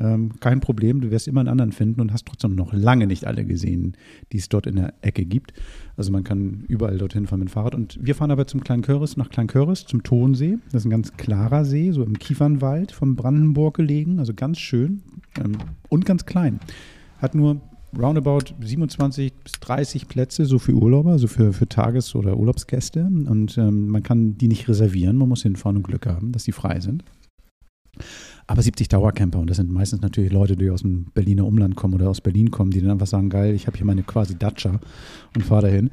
ähm, kein Problem, du wirst immer einen anderen finden und hast trotzdem noch lange nicht alle gesehen, die es dort in der Ecke gibt. Also man kann überall dorthin fahren mit dem Fahrrad. Und wir fahren aber zum Kleinköris, nach Kleinköris, zum Tonsee. Das ist ein ganz klarer See, so im Kiefernwald von Brandenburg gelegen, also ganz schön ähm, und ganz klein. Hat nur roundabout 27 bis 30 Plätze, so für Urlauber, also für, für Tages- oder Urlaubsgäste. Und ähm, man kann die nicht reservieren, man muss hinfahren und Glück haben, dass die frei sind aber 70 Dauercamper und das sind meistens natürlich Leute, die aus dem Berliner Umland kommen oder aus Berlin kommen, die dann einfach sagen, geil, ich habe hier meine quasi Dacia und fahre dahin.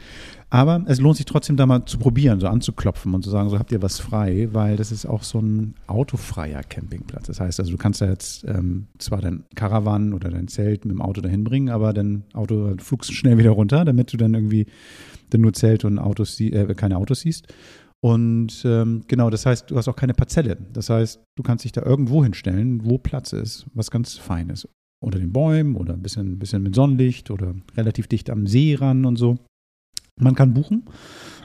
Aber es lohnt sich trotzdem da mal zu probieren, so anzuklopfen und zu sagen, so habt ihr was frei, weil das ist auch so ein autofreier Campingplatz. Das heißt also, du kannst da jetzt ähm, zwar dein Caravan oder dein Zelt mit dem Auto dahin bringen, aber dein Auto flugst schnell wieder runter, damit du dann irgendwie dann nur Zelt und Autos, äh, keine Autos siehst. Und ähm, genau, das heißt, du hast auch keine Parzelle. Das heißt, du kannst dich da irgendwo hinstellen, wo Platz ist, was ganz fein ist. Unter den Bäumen oder ein bisschen, bisschen mit Sonnenlicht oder relativ dicht am See ran und so. Man kann buchen.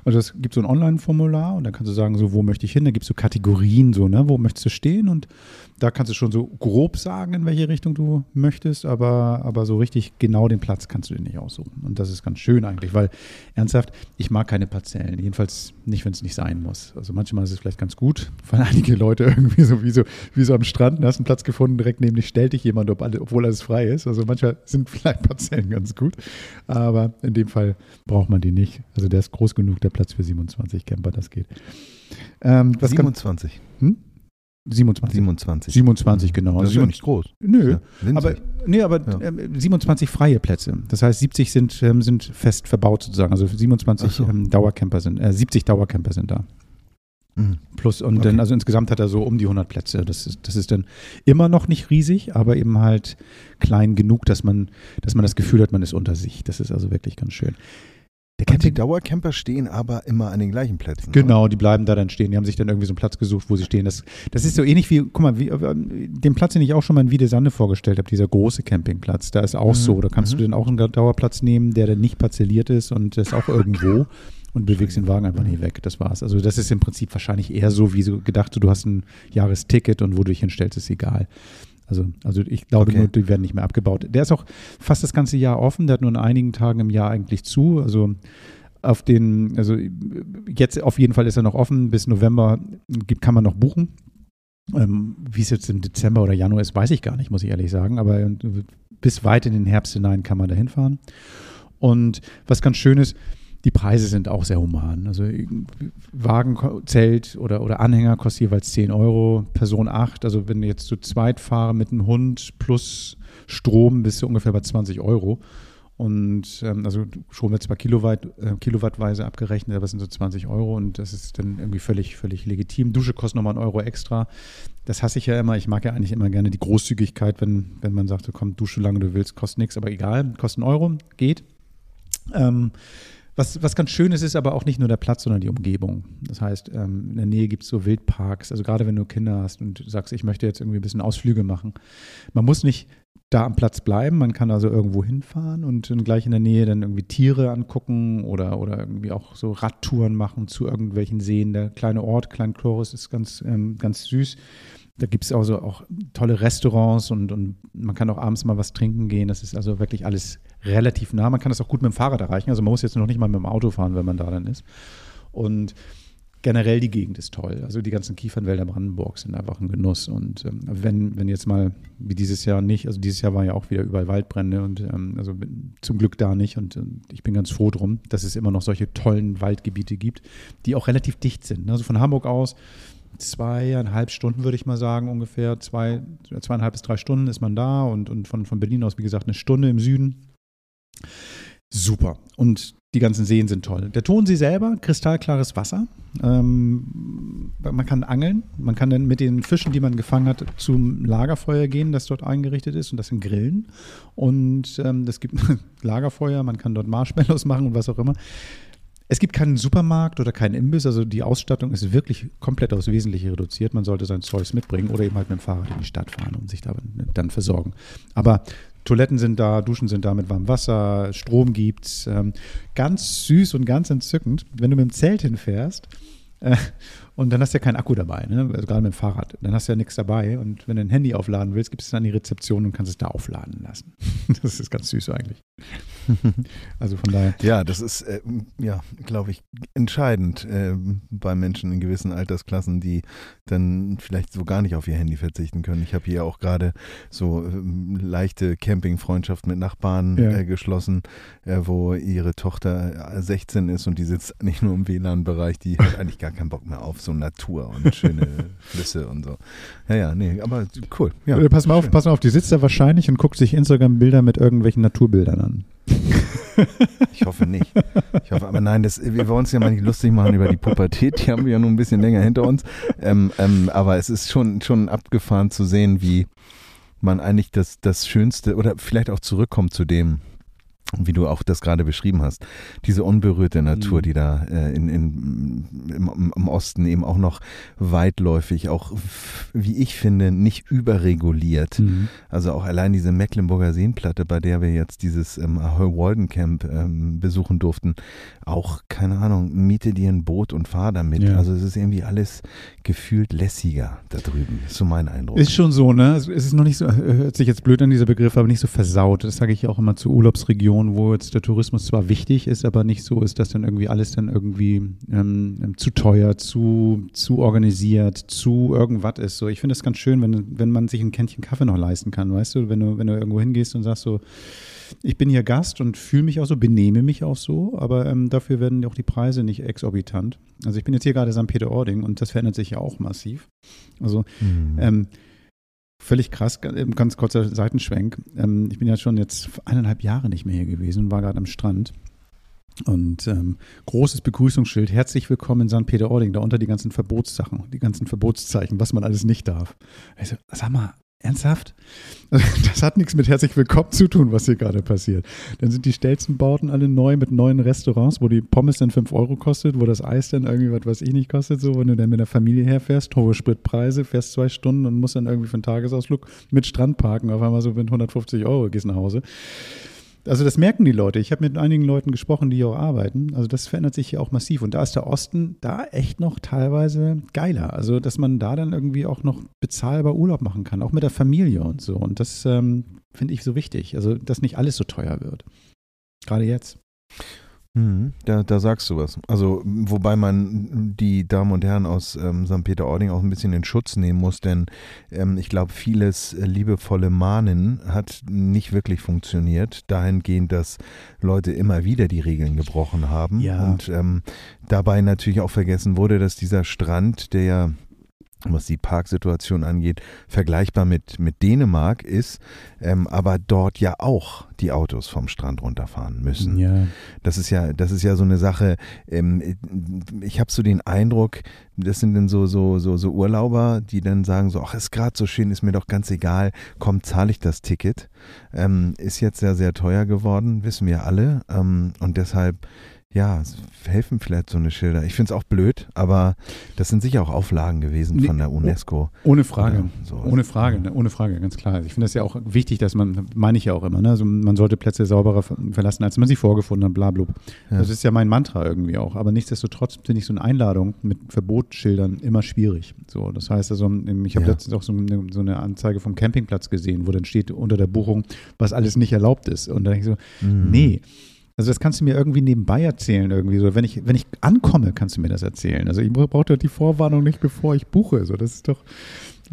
Also es gibt so ein Online-Formular und dann kannst du sagen, so, wo möchte ich hin? Da gibt es so Kategorien, so, ne, wo möchtest du stehen? Und da kannst du schon so grob sagen, in welche Richtung du möchtest, aber, aber so richtig genau den Platz kannst du dir nicht aussuchen. Und das ist ganz schön eigentlich, weil ernsthaft, ich mag keine Parzellen. Jedenfalls nicht, wenn es nicht sein muss. Also manchmal ist es vielleicht ganz gut, weil einige Leute irgendwie so wie so, wie so am Strand, da hast einen Platz gefunden, direkt neben dich stellt dich jemand, obwohl alles frei ist. Also manchmal sind vielleicht Parzellen ganz gut, aber in dem Fall braucht man die nicht. Also der ist groß genug, der Platz für 27 Camper, das geht. Ähm, 27. Kann, hm? 27. 27. 27, genau. Das ist ja nicht groß. Nö, ja, aber, nee, aber ja. äh, 27 freie Plätze. Das heißt, 70 sind, ähm, sind fest verbaut sozusagen. Also 27 so. ähm, Dauercamper sind, äh, 70 Dauercamper sind da. Mhm. Plus und okay. dann, also insgesamt hat er so um die 100 Plätze. Das ist, das ist dann immer noch nicht riesig, aber eben halt klein genug, dass man, dass man das Gefühl hat, man ist unter sich. Das ist also wirklich ganz schön. Der und die Dauercamper stehen aber immer an den gleichen Plätzen. Genau, oder? die bleiben da dann stehen. Die haben sich dann irgendwie so einen Platz gesucht, wo sie stehen. Das, das ist so ähnlich wie, guck mal, wie, äh, den Platz, den ich auch schon mal in Wiedesande vorgestellt habe, dieser große Campingplatz, da ist auch mhm. so. Da kannst mhm. du dann auch einen Dauerplatz nehmen, der dann nicht parzelliert ist und ist auch irgendwo und bewegst den Wagen einfach nicht weg. Das war's. Also das ist im Prinzip wahrscheinlich eher so, wie so gedacht, du hast ein Jahresticket und wo du dich hinstellst, ist egal. Also, also ich glaube okay. nur, die werden nicht mehr abgebaut. Der ist auch fast das ganze Jahr offen, der hat nur in einigen Tagen im Jahr eigentlich zu. Also auf den, also jetzt auf jeden Fall ist er noch offen, bis November kann man noch buchen. Ähm, wie es jetzt im Dezember oder Januar ist, weiß ich gar nicht, muss ich ehrlich sagen. Aber bis weit in den Herbst hinein kann man da hinfahren. Und was ganz schön ist, die Preise sind auch sehr human. Also Wagenzelt oder, oder Anhänger kostet jeweils 10 Euro, Person 8. Also wenn du jetzt zu zweit fahre mit einem Hund plus Strom, bist du ungefähr bei 20 Euro. Und ähm, also schon wird zwar Kilowatt, äh, kilowattweise abgerechnet, aber es sind so 20 Euro und das ist dann irgendwie völlig, völlig legitim. Dusche kostet nochmal einen Euro extra. Das hasse ich ja immer. Ich mag ja eigentlich immer gerne die Großzügigkeit, wenn, wenn man sagt, komm, dusche lange du willst, kostet nichts, aber egal, kostet einen Euro, geht. Ähm, was, was ganz schön ist, ist aber auch nicht nur der Platz, sondern die Umgebung. Das heißt, ähm, in der Nähe gibt es so Wildparks. Also gerade wenn du Kinder hast und sagst, ich möchte jetzt irgendwie ein bisschen Ausflüge machen. Man muss nicht da am Platz bleiben, man kann also irgendwo hinfahren und gleich in der Nähe dann irgendwie Tiere angucken oder, oder irgendwie auch so Radtouren machen zu irgendwelchen Seen. Der kleine Ort, Klein Chloris, ist ganz, ähm, ganz süß. Da gibt es also auch tolle Restaurants und, und man kann auch abends mal was trinken gehen. Das ist also wirklich alles relativ nah. Man kann das auch gut mit dem Fahrrad erreichen. Also man muss jetzt noch nicht mal mit dem Auto fahren, wenn man da dann ist. Und generell die Gegend ist toll. Also die ganzen Kiefernwälder Brandenburgs sind einfach ein Genuss. Und ähm, wenn, wenn jetzt mal, wie dieses Jahr nicht, also dieses Jahr war ja auch wieder überall Waldbrände und ähm, also zum Glück da nicht. Und, und, ich bin ganz froh drum, dass es immer noch solche tollen Waldgebiete gibt, die auch relativ dicht sind. Also von Hamburg aus zweieinhalb Stunden, würde ich mal sagen, ungefähr. Zwei, zweieinhalb bis drei Stunden ist man da und, und von, von Berlin aus, wie gesagt, eine Stunde im Süden. Super. Und die ganzen Seen sind toll. Der Tonsee selber, kristallklares Wasser. Ähm, man kann angeln. Man kann dann mit den Fischen, die man gefangen hat, zum Lagerfeuer gehen, das dort eingerichtet ist und das sind Grillen. Und ähm, es gibt Lagerfeuer, man kann dort Marshmallows machen und was auch immer. Es gibt keinen Supermarkt oder keinen Imbiss, also die Ausstattung ist wirklich komplett aufs Wesentliche reduziert. Man sollte sein Zeugs mitbringen oder eben halt mit dem Fahrrad in die Stadt fahren und sich da dann versorgen. Aber Toiletten sind da, Duschen sind da mit warmem Wasser, Strom gibt's. Ähm, ganz süß und ganz entzückend. Wenn du mit dem Zelt hinfährst, äh, und dann hast du ja keinen Akku dabei, ne? also gerade mit dem Fahrrad. Dann hast du ja nichts dabei. Und wenn du ein Handy aufladen willst, gibt es dann die Rezeption und kannst es da aufladen lassen. Das ist ganz süß eigentlich. Also von daher. Ja, das ist, äh, ja, glaube ich, entscheidend äh, bei Menschen in gewissen Altersklassen, die dann vielleicht so gar nicht auf ihr Handy verzichten können. Ich habe hier auch gerade so äh, leichte Campingfreundschaft mit Nachbarn Ja. äh, geschlossen, äh, wo ihre Tochter äh, 16 ist und die sitzt nicht nur im WLAN-Bereich, die hat eigentlich gar keinen Bock mehr auf so Natur und schöne Flüsse und so. Ja, ja, nee, aber cool. Ja, Äh, pass mal auf, schön. pass mal auf, die sitzt da wahrscheinlich und guckt sich Instagram-Bilder mit irgendwelchen Naturbildern an. Ich hoffe nicht. Ich hoffe, aber nein, das, wir wollen uns ja mal nicht lustig machen über die Pubertät. Die haben wir ja nun ein bisschen länger hinter uns. Ähm, ähm, aber es ist schon, schon abgefahren zu sehen, wie man eigentlich das, das Schönste oder vielleicht auch zurückkommt zu dem, wie du auch das gerade beschrieben hast, diese unberührte Natur, Mhm. die da äh, in, in, im, im Osten eben auch noch weitläufig, auch wie ich finde, nicht überreguliert. Mhm. Also auch allein diese Mecklenburger Seenplatte, bei der wir jetzt dieses ähm, Ahoy Walden Camp ähm, besuchen durften, auch, keine Ahnung, miete dir ein Boot und fahr damit. Ja. Also es ist irgendwie alles gefühlt lässiger da drüben. Ist so mein Eindruck. Ist schon so, ne? Es ist noch nicht so, hört sich jetzt blöd an, dieser Begriff, aber nicht so versaut. Das sage ich auch immer zu Urlaubsregionen, wo jetzt der Tourismus zwar wichtig ist, aber nicht so ist, dass dann irgendwie alles dann irgendwie ähm, zu teuer, zu, zu organisiert, zu irgendwas ist. So, ich finde das ganz schön, wenn, wenn man sich ein Kännchen Kaffee noch leisten kann, weißt du, wenn du, wenn du irgendwo hingehst und sagst so, ich bin hier Gast und fühle mich auch so, benehme mich auch so, aber ähm, dafür werden auch die Preise nicht exorbitant. Also ich bin jetzt hier gerade St. Peter-Ording und das verändert sich ja auch massiv. Also Mhm. ähm, völlig krass, ähm, ganz kurzer Seitenschwenk. Ähm, ich bin ja schon jetzt eineinhalb Jahre nicht mehr hier gewesen und war gerade am Strand. Und ähm, großes Begrüßungsschild, herzlich willkommen in St. Peter-Ording, darunter die ganzen Verbotssachen, die ganzen Verbotszeichen, was man alles nicht darf. Also, sag mal, ernsthaft? Das hat nichts mit herzlich willkommen zu tun, was hier gerade passiert. Dann sind die Stelzenbauten alle neu mit neuen Restaurants, wo die Pommes dann 5 Euro kostet, wo das Eis dann irgendwie, was weiß ich nicht, kostet, so, wenn du dann mit der Familie herfährst, hohe Spritpreise, fährst zwei Stunden und musst dann irgendwie für einen Tagesausflug mit Strand parken, auf einmal so mit 150 Euro gehst nach Hause. Also das merken die Leute. Ich habe mit einigen Leuten gesprochen, die hier auch arbeiten. Also das verändert sich hier auch massiv. Und da ist der Osten da echt noch teilweise geiler. Also dass man da dann irgendwie auch noch bezahlbar Urlaub machen kann, auch mit der Familie und so. Und das ähm, finde ich so wichtig. Also dass nicht alles so teuer wird. Gerade jetzt. Mhm, da, da sagst du was. Also, wobei man die Damen und Herren aus ähm, St. Peter-Ording auch ein bisschen in Schutz nehmen muss, denn ähm, ich glaube, vieles äh, liebevolle Mahnen hat nicht wirklich funktioniert, dahingehend, dass Leute immer wieder die Regeln gebrochen haben Ja. und ähm, dabei natürlich auch vergessen wurde, dass dieser Strand, der ja was die Parksituation angeht, vergleichbar mit, mit Dänemark ist, ähm, aber dort ja auch die Autos vom Strand runterfahren müssen. Ja. Das ist ja, das ist ja so eine Sache. Ähm, ich habe so den Eindruck, das sind dann so so so so Urlauber, die dann sagen so, ach ist gerade so schön, ist mir doch ganz egal, komm zahle ich das Ticket. Ähm, ist jetzt sehr sehr teuer geworden, wissen wir alle, ähm, und deshalb ja, es helfen vielleicht so eine Schilder. Ich finde es auch blöd, aber das sind sicher auch Auflagen gewesen Nee, von der UNESCO. Ohne Frage. So. Ohne Frage, ne? ohne Frage, ganz klar. Ich finde das ja auch wichtig, dass man, meine ich ja auch immer, ne? also man sollte Plätze sauberer ver- verlassen, als man sie vorgefunden hat, bla, bla. Ja. Das ist ja mein Mantra irgendwie auch. Aber nichtsdestotrotz finde ich so eine Einladung mit Verbotsschildern immer schwierig. So, das heißt also, ich habe Ja. letztens auch so eine, so eine Anzeige vom Campingplatz gesehen, wo dann steht unter der Buchung, was alles nicht erlaubt ist. Und da denke ich so, Mhm. nee. Also das kannst du mir irgendwie nebenbei erzählen irgendwie so. Wenn ich, wenn ich ankomme, kannst du mir das erzählen. Also ich brauche doch die Vorwarnung nicht, bevor ich buche. So, das ist doch,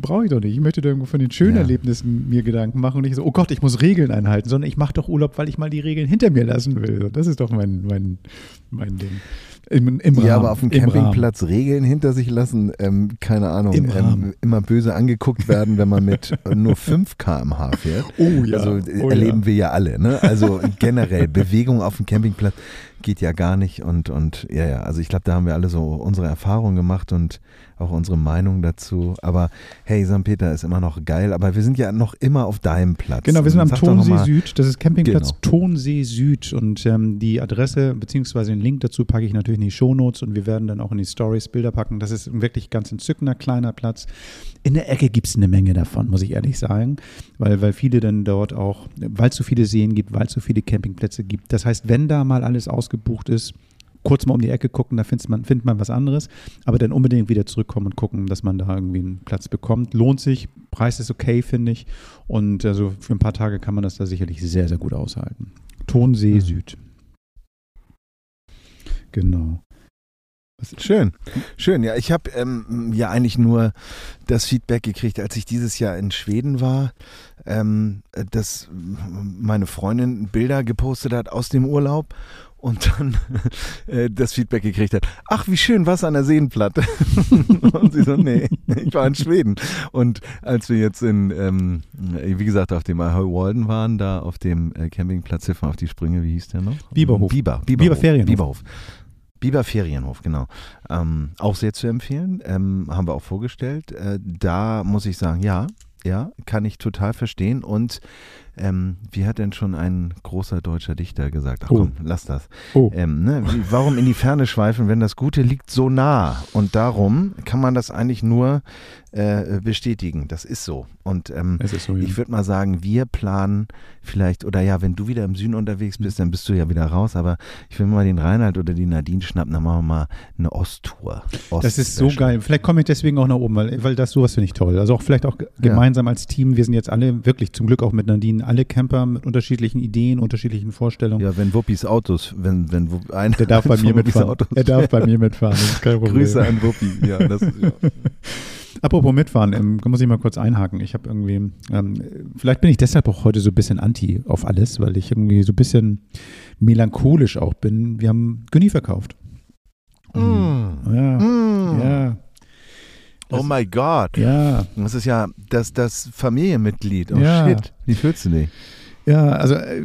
brauche ich doch nicht. Ich möchte da irgendwo von den schönen Ja. Erlebnissen mir Gedanken machen und nicht so, oh Gott, ich muss Regeln einhalten, sondern ich mache doch Urlaub, weil ich mal die Regeln hinter mir lassen will. Das ist doch mein, mein, mein Ding. Im, im Ja, Rahmen, aber auf dem im Rahmen. Campingplatz Regeln hinter sich lassen, ähm, keine Ahnung, ähm, immer böse angeguckt werden, wenn man mit äh, nur 5 km/h fährt. Oh ja. Also äh, oh, erleben ja. wir ja alle. Ne? Also generell, Bewegung auf dem Campingplatz geht ja gar nicht. Und, und ja, ja, also ich glaube, da haben wir alle so unsere Erfahrungen gemacht und auch unsere Meinung dazu. Aber hey, St. Peter ist immer noch geil, aber wir sind ja noch immer auf deinem Platz. Genau, wir sind am Tonsee Süd. Das ist Campingplatz Genau. Tonsee Süd. Und ähm, die Adresse bzw. den Link dazu packe ich natürlich in die Shownotes und wir werden dann auch in die Stories Bilder packen. Das ist ein wirklich ganz entzückender kleiner Platz. In der Ecke gibt es eine Menge davon, muss ich ehrlich sagen, weil, weil viele dann dort auch, weil es so viele Seen gibt, weil es so viele Campingplätze gibt. Das heißt, wenn da mal alles ausgebucht ist, kurz mal um die Ecke gucken, da findet man, findet man was anderes, aber dann unbedingt wieder zurückkommen und gucken, dass man da irgendwie einen Platz bekommt. Lohnt sich, Preis ist okay, finde ich. Und also für ein paar Tage kann man das da sicherlich sehr, sehr gut aushalten. Tonsee Mhm. Süd. Genau. Schön, schön. Ja, ich habe ähm, ja eigentlich nur das Feedback gekriegt, als ich dieses Jahr in Schweden war, ähm, dass meine Freundin Bilder gepostet hat aus dem Urlaub und dann äh, das Feedback gekriegt hat. Ach, wie schön, was an der Seenplatte. und sie so, nee, ich war in Schweden. Und als wir jetzt in, ähm, wie gesagt, auf dem Ahoy Walden waren, da auf dem äh, Campingplatz Hilfe auf die Sprünge, wie hieß der noch? Biberhof. Biber, Biber Biberhof. Ferienhof. Biberhof. Biber Ferienhof, genau. Ähm, auch sehr zu empfehlen, ähm, haben wir auch vorgestellt. Äh, da muss ich sagen, ja, ja, kann ich total verstehen. Und ähm, wie hat denn schon ein großer deutscher Dichter gesagt? Ach Oh. komm, lass das. Oh. Ähm, ne, warum in die Ferne schweifen, wenn das Gute liegt so nah? Und darum kann man das eigentlich nur äh, bestätigen. Das ist so. Und ähm, ist so, ja. ich würde mal sagen, wir planen vielleicht, oder ja, wenn du wieder im Süden unterwegs bist, dann bist du ja wieder raus, aber ich will mal den Reinhard oder die Nadine schnappen, dann machen wir mal eine Osttour. Das ist so geil. Vielleicht komme ich deswegen auch nach oben, weil, weil das sowas finde ich toll. Also auch vielleicht auch gemeinsam als Team. Wir sind jetzt alle wirklich zum Glück auch mit Nadine alle Camper mit unterschiedlichen Ideen, unterschiedlichen Vorstellungen. Ja, wenn Wuppis Autos, wenn, wenn Wupp- einer Der darf bei mir mitfahren. Autos Er darf bei mir mitfahren. Das ist kein Problem. Grüße an Wuppi. Ja, das ist, ja. Apropos mitfahren, ähm, muss ich mal kurz einhaken. Ich habe irgendwie, ähm, vielleicht bin ich deshalb auch heute so ein bisschen anti auf alles, weil ich irgendwie so ein bisschen melancholisch auch bin. Wir haben Günni verkauft. Mm. Ja, Mm. ja, Oh my God. ja. Das ist ja das, das Familienmitglied. Oh Ja. shit. Wie fühlst du dich? Ja, also äh,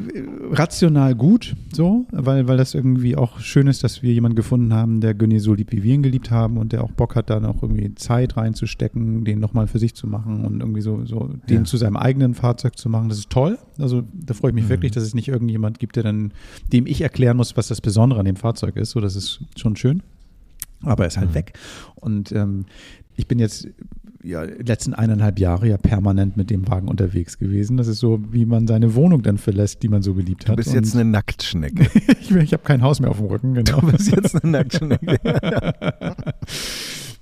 rational gut, so, weil, weil das irgendwie auch schön ist, dass wir jemanden gefunden haben, der Günni so liebt, wie wir ihn geliebt haben und der auch Bock hat, da noch irgendwie Zeit reinzustecken, den nochmal für sich zu machen und irgendwie so, so den Ja. zu seinem eigenen Fahrzeug zu machen. Das ist toll. Also da freue ich mich Mhm. wirklich, dass es nicht irgendjemand gibt, der dann, dem ich erklären muss, was das Besondere an dem Fahrzeug ist. So, das ist schon schön. Aber er ist halt Mhm. weg. Und ähm, ich bin jetzt ja, die letzten eineinhalb Jahre ja permanent mit dem Wagen unterwegs gewesen. Das ist so, wie man seine Wohnung dann verlässt, die man so geliebt Du hat. bist jetzt Und eine Nacktschnecke. ich ich habe kein Haus mehr auf dem Rücken, genau. Du bist jetzt eine Nacktschnecke.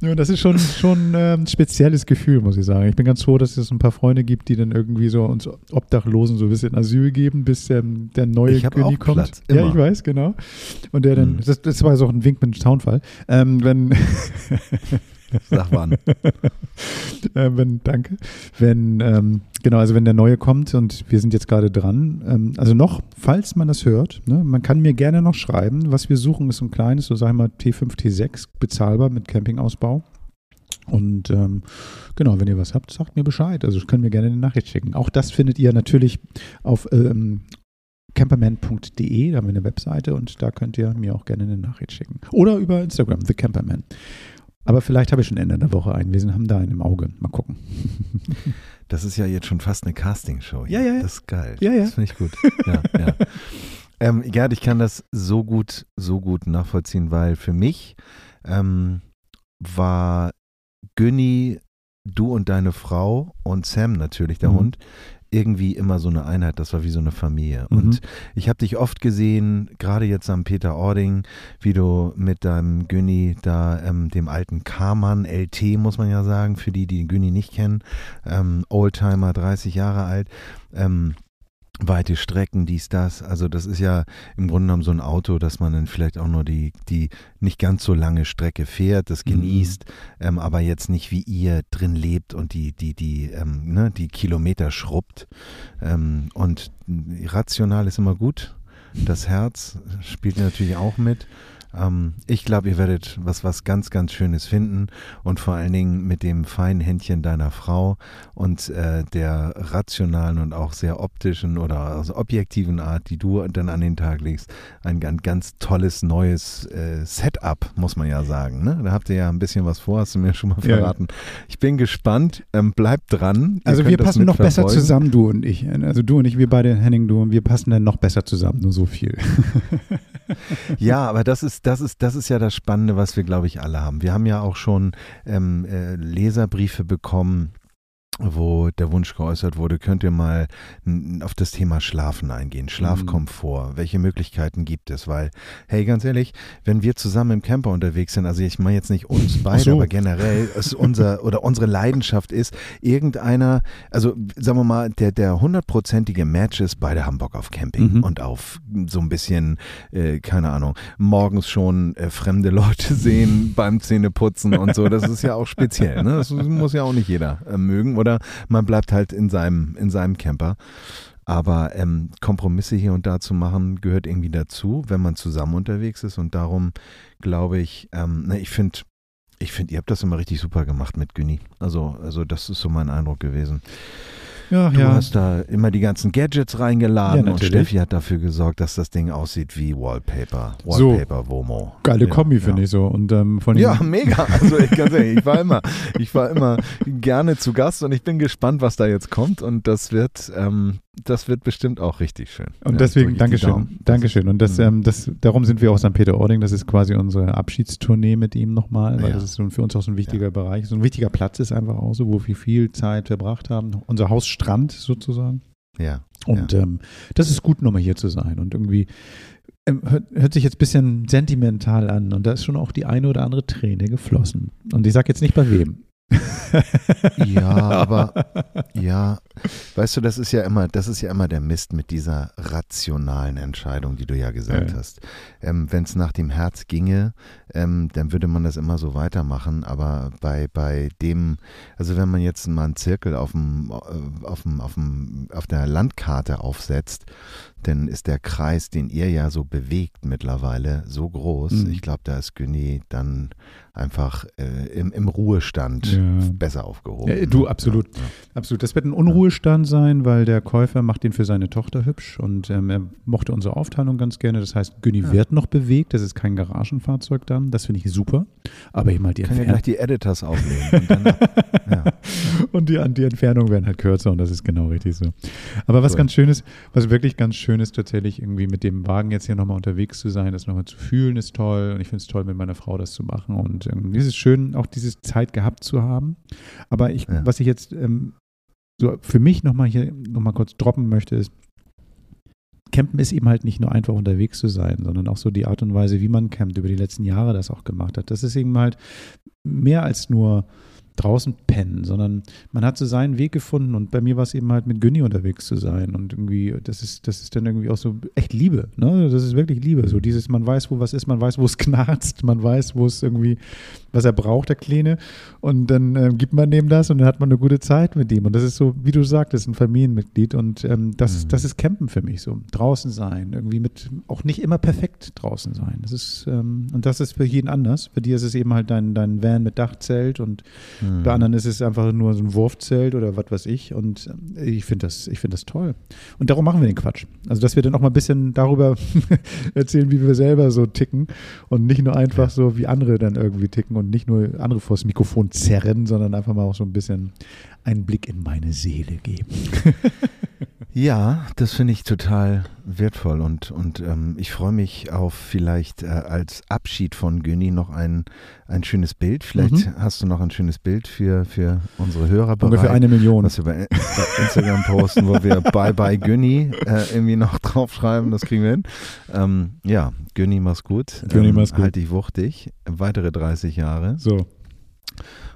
Ja, das ist schon, schon ähm, ein spezielles Gefühl, muss ich sagen. Ich bin ganz froh, dass es ein paar Freunde gibt, die dann irgendwie so uns Obdachlosen so ein bisschen Asyl geben, bis ähm, der neue Ich Günni auch kommt. Platz, ja, immer. ich weiß, genau. Und der dann, Mhm. das, das war so ein Wink mit dem Soundfall. Ähm, wenn, Sag wann. äh, wenn, danke. Wenn, ähm, genau, also wenn der neue kommt und wir sind jetzt gerade dran, ähm, also noch, falls man das hört, ne, man kann mir gerne noch schreiben. Was wir suchen, ist ein kleines, so sagen wir mal T5, T6, bezahlbar mit Campingausbau. Und ähm, genau, wenn ihr was habt, sagt mir Bescheid. Also könnt mir gerne eine Nachricht schicken. Auch das findet ihr natürlich auf ähm, camperman.de, da haben wir eine Webseite und da könnt ihr mir auch gerne eine Nachricht schicken. Oder über Instagram, The Camperman. Aber vielleicht habe ich schon Ende der Woche einen. Wir sind, haben da einen im Auge. Mal gucken. Das ist ja jetzt schon fast eine Castingshow. hier. Ja, ja, ja. Das ist geil. Ja, ja. Das finde ich gut. Ja, ja. Ähm, Gerd, ich kann das so gut, so gut nachvollziehen, weil für mich ähm, war Günni, du und deine Frau und Sam natürlich, der Mhm. Hund, irgendwie immer so eine Einheit. Das war wie so eine Familie. Mhm. Und ich habe dich oft gesehen, gerade jetzt am Peter Ording, wie du mit deinem Günni da, ähm, dem alten Karmann, LT muss man ja sagen, für die, die den Günni nicht kennen, ähm, Oldtimer, 30 Jahre alt, ähm, weite Strecken, dies, das. Also das ist ja im Grunde genommen so ein Auto, dass man dann vielleicht auch nur die, die nicht ganz so lange Strecke fährt, das Mhm. genießt, ähm, aber jetzt nicht wie ihr drin lebt und die, die, die, ähm, ne, die Kilometer schrubbt. Ähm, und rational ist immer gut. Das Herz spielt natürlich auch mit. Ähm, ich glaube, ihr werdet was, was ganz, ganz Schönes finden und vor allen Dingen mit dem feinen Händchen deiner Frau und äh, der rationalen und auch sehr optischen oder also objektiven Art, die du dann an den Tag legst, ein, ein ganz tolles neues äh, Setup, muss man ja sagen. Ne? Da habt ihr ja ein bisschen was vor, hast du mir schon mal verraten. Ja. Ich bin gespannt, ähm, bleibt dran. Also wir passen noch besser zusammen, du und ich. Also du und ich, wir beide, Henning, du und wir passen dann noch besser zusammen, nur so viel. ja, aber das ist, das ist, das ist ja das Spannende, was wir, glaube ich, alle haben. Wir haben ja auch schon ähm, äh, Leserbriefe bekommen wo der Wunsch geäußert wurde, könnt ihr mal auf das Thema Schlafen eingehen, Schlafkomfort, mhm. welche Möglichkeiten gibt es? Weil, hey, ganz ehrlich, wenn wir zusammen im Camper unterwegs sind, also ich meine jetzt nicht uns beide, so. aber generell, es unser oder unsere Leidenschaft ist, irgendeiner, also sagen wir mal, der der hundertprozentige Match ist, beide haben Bock auf Camping mhm. und auf so ein bisschen, äh, keine Ahnung, morgens schon äh, fremde Leute sehen beim Zähneputzen und so. Das ist ja auch speziell, ne? Das muss ja auch nicht jeder äh, mögen oder man bleibt halt in seinem, in seinem Camper. Aber ähm, Kompromisse hier und da zu machen, gehört irgendwie dazu, wenn man zusammen unterwegs ist. Und darum glaube ich, ähm, ne, ich finde, ich finde, ihr habt das immer richtig super gemacht mit Günni. Also, also das ist so mein Eindruck gewesen. Ja, du ja. hast da immer die ganzen Gadgets reingeladen ja, und Steffi hat dafür gesorgt, dass das Ding aussieht wie Wallpaper. Wallpaper so, Womo. Geile Kombi, finde ich so. Und, ähm, von ja, mega. Also ich, ganz ehrlich, ich war immer, ich war immer gerne zu Gast und ich bin gespannt, was da jetzt kommt. Und das wird, ähm, das wird bestimmt auch richtig schön. Und ja, deswegen, Dankeschön. Dankeschön. Und das, mhm. ähm, das, darum sind wir auch St. Peter-Ording. Das ist quasi unsere Abschiedstournee mit ihm nochmal, weil ja. das ist so für uns auch so ein wichtiger ja. Bereich. So ein wichtiger Platz ist einfach auch so, wo wir viel Zeit verbracht haben. Unser Hausstrand sozusagen. Ja. Und ähm, das ist gut, nochmal hier zu sein. Und irgendwie ähm, hört, hört, sich jetzt ein bisschen sentimental an. Und da ist schon auch die eine oder andere Träne geflossen. Und ich sage jetzt nicht bei wem ja, aber ja, weißt du, das ist ja immer, das ist ja immer der Mist mit dieser rationalen Entscheidung, die du ja gesagt ja. hast. Ähm, Wenn es nach dem Herz ginge, ähm, dann würde man das immer so weitermachen. Aber bei, bei dem, also wenn man jetzt mal einen Zirkel auf dem, äh, auf dem, auf dem, auf der Landkarte aufsetzt, dann ist der Kreis, den ihr ja so bewegt mittlerweile, so groß. Mhm. Ich glaube, da ist Günni dann einfach äh, im, im, Ruhestand ja. Besser aufgehoben. Ja, du, absolut. Ja, absolut. Das wird ein Unruhestand sein, weil der Käufer macht den für seine Tochter hübsch und ähm, er mochte unsere Aufteilung ganz gerne. Das heißt, Günni wird noch bewegt. Das ist kein Garagenfahrzeug dann. Das finde ich super. Aber ich mal die Kann ja gleich die Editors aufnehmen. Und, dann, und die, die Entfernungen werden halt kürzer und das ist genau richtig so. Aber was cool. ganz schön ist, was wirklich ganz schön ist, tatsächlich irgendwie mit dem Wagen jetzt hier nochmal unterwegs zu sein, das nochmal zu fühlen, ist toll. Und ich finde es toll, mit meiner Frau das zu machen. Und und ähm, es ist schön, auch diese Zeit gehabt zu haben. Aber ich, ja. was ich jetzt ähm, so für mich nochmal hier nochmal kurz droppen möchte, ist, Campen ist eben halt nicht nur einfach unterwegs zu sein, sondern auch so die Art und Weise, wie man campt, über die letzten Jahre das auch gemacht hat. Das ist eben halt mehr als nur draußen pennen, sondern man hat so seinen Weg gefunden und bei mir war es eben halt mit Günni unterwegs zu sein und irgendwie, das ist, das ist dann irgendwie auch so echt Liebe, ne? Das ist wirklich Liebe. So dieses, man weiß, wo was ist, man weiß, wo es knarzt, man weiß, wo es irgendwie, was er braucht, der Kleine. Und dann äh, gibt man dem das und dann hat man eine gute Zeit mit ihm. Und das ist so, wie du sagtest, ein Familienmitglied. Und ähm, das, mhm. das ist Campen für mich so. Draußen sein, irgendwie mit, auch nicht immer perfekt draußen sein. Das ist, ähm, und das ist für jeden anders. Für dir ist es eben halt dein, dein Van mit Dachzelt und Mhm. Bei anderen ist es einfach nur so ein Wurfzelt oder was weiß ich. Und ich finde das, ich das toll. Und darum machen wir den Quatsch. Also, dass wir dann auch mal ein bisschen darüber erzählen, wie wir selber so ticken und nicht nur einfach so, wie andere dann irgendwie ticken und nicht nur andere vors Mikrofon zerren, sondern einfach mal auch so ein bisschen einen Blick in meine Seele geben. Ja, das finde ich total wertvoll und, und ähm, ich freue mich auf vielleicht äh, als Abschied von Günni noch ein, ein schönes Bild. Vielleicht mhm. hast du noch ein schönes Bild für, für unsere Hörer bereit. Ungefähr eine Million. Was wir bei, bei Instagram posten, wo wir Bye Bye Günni äh, irgendwie noch draufschreiben, das kriegen wir hin. Ähm, ja, Günni, mach's gut. Günni, ähm, mach's gut. Halt dich wuchtig. Weitere 30 Jahre. So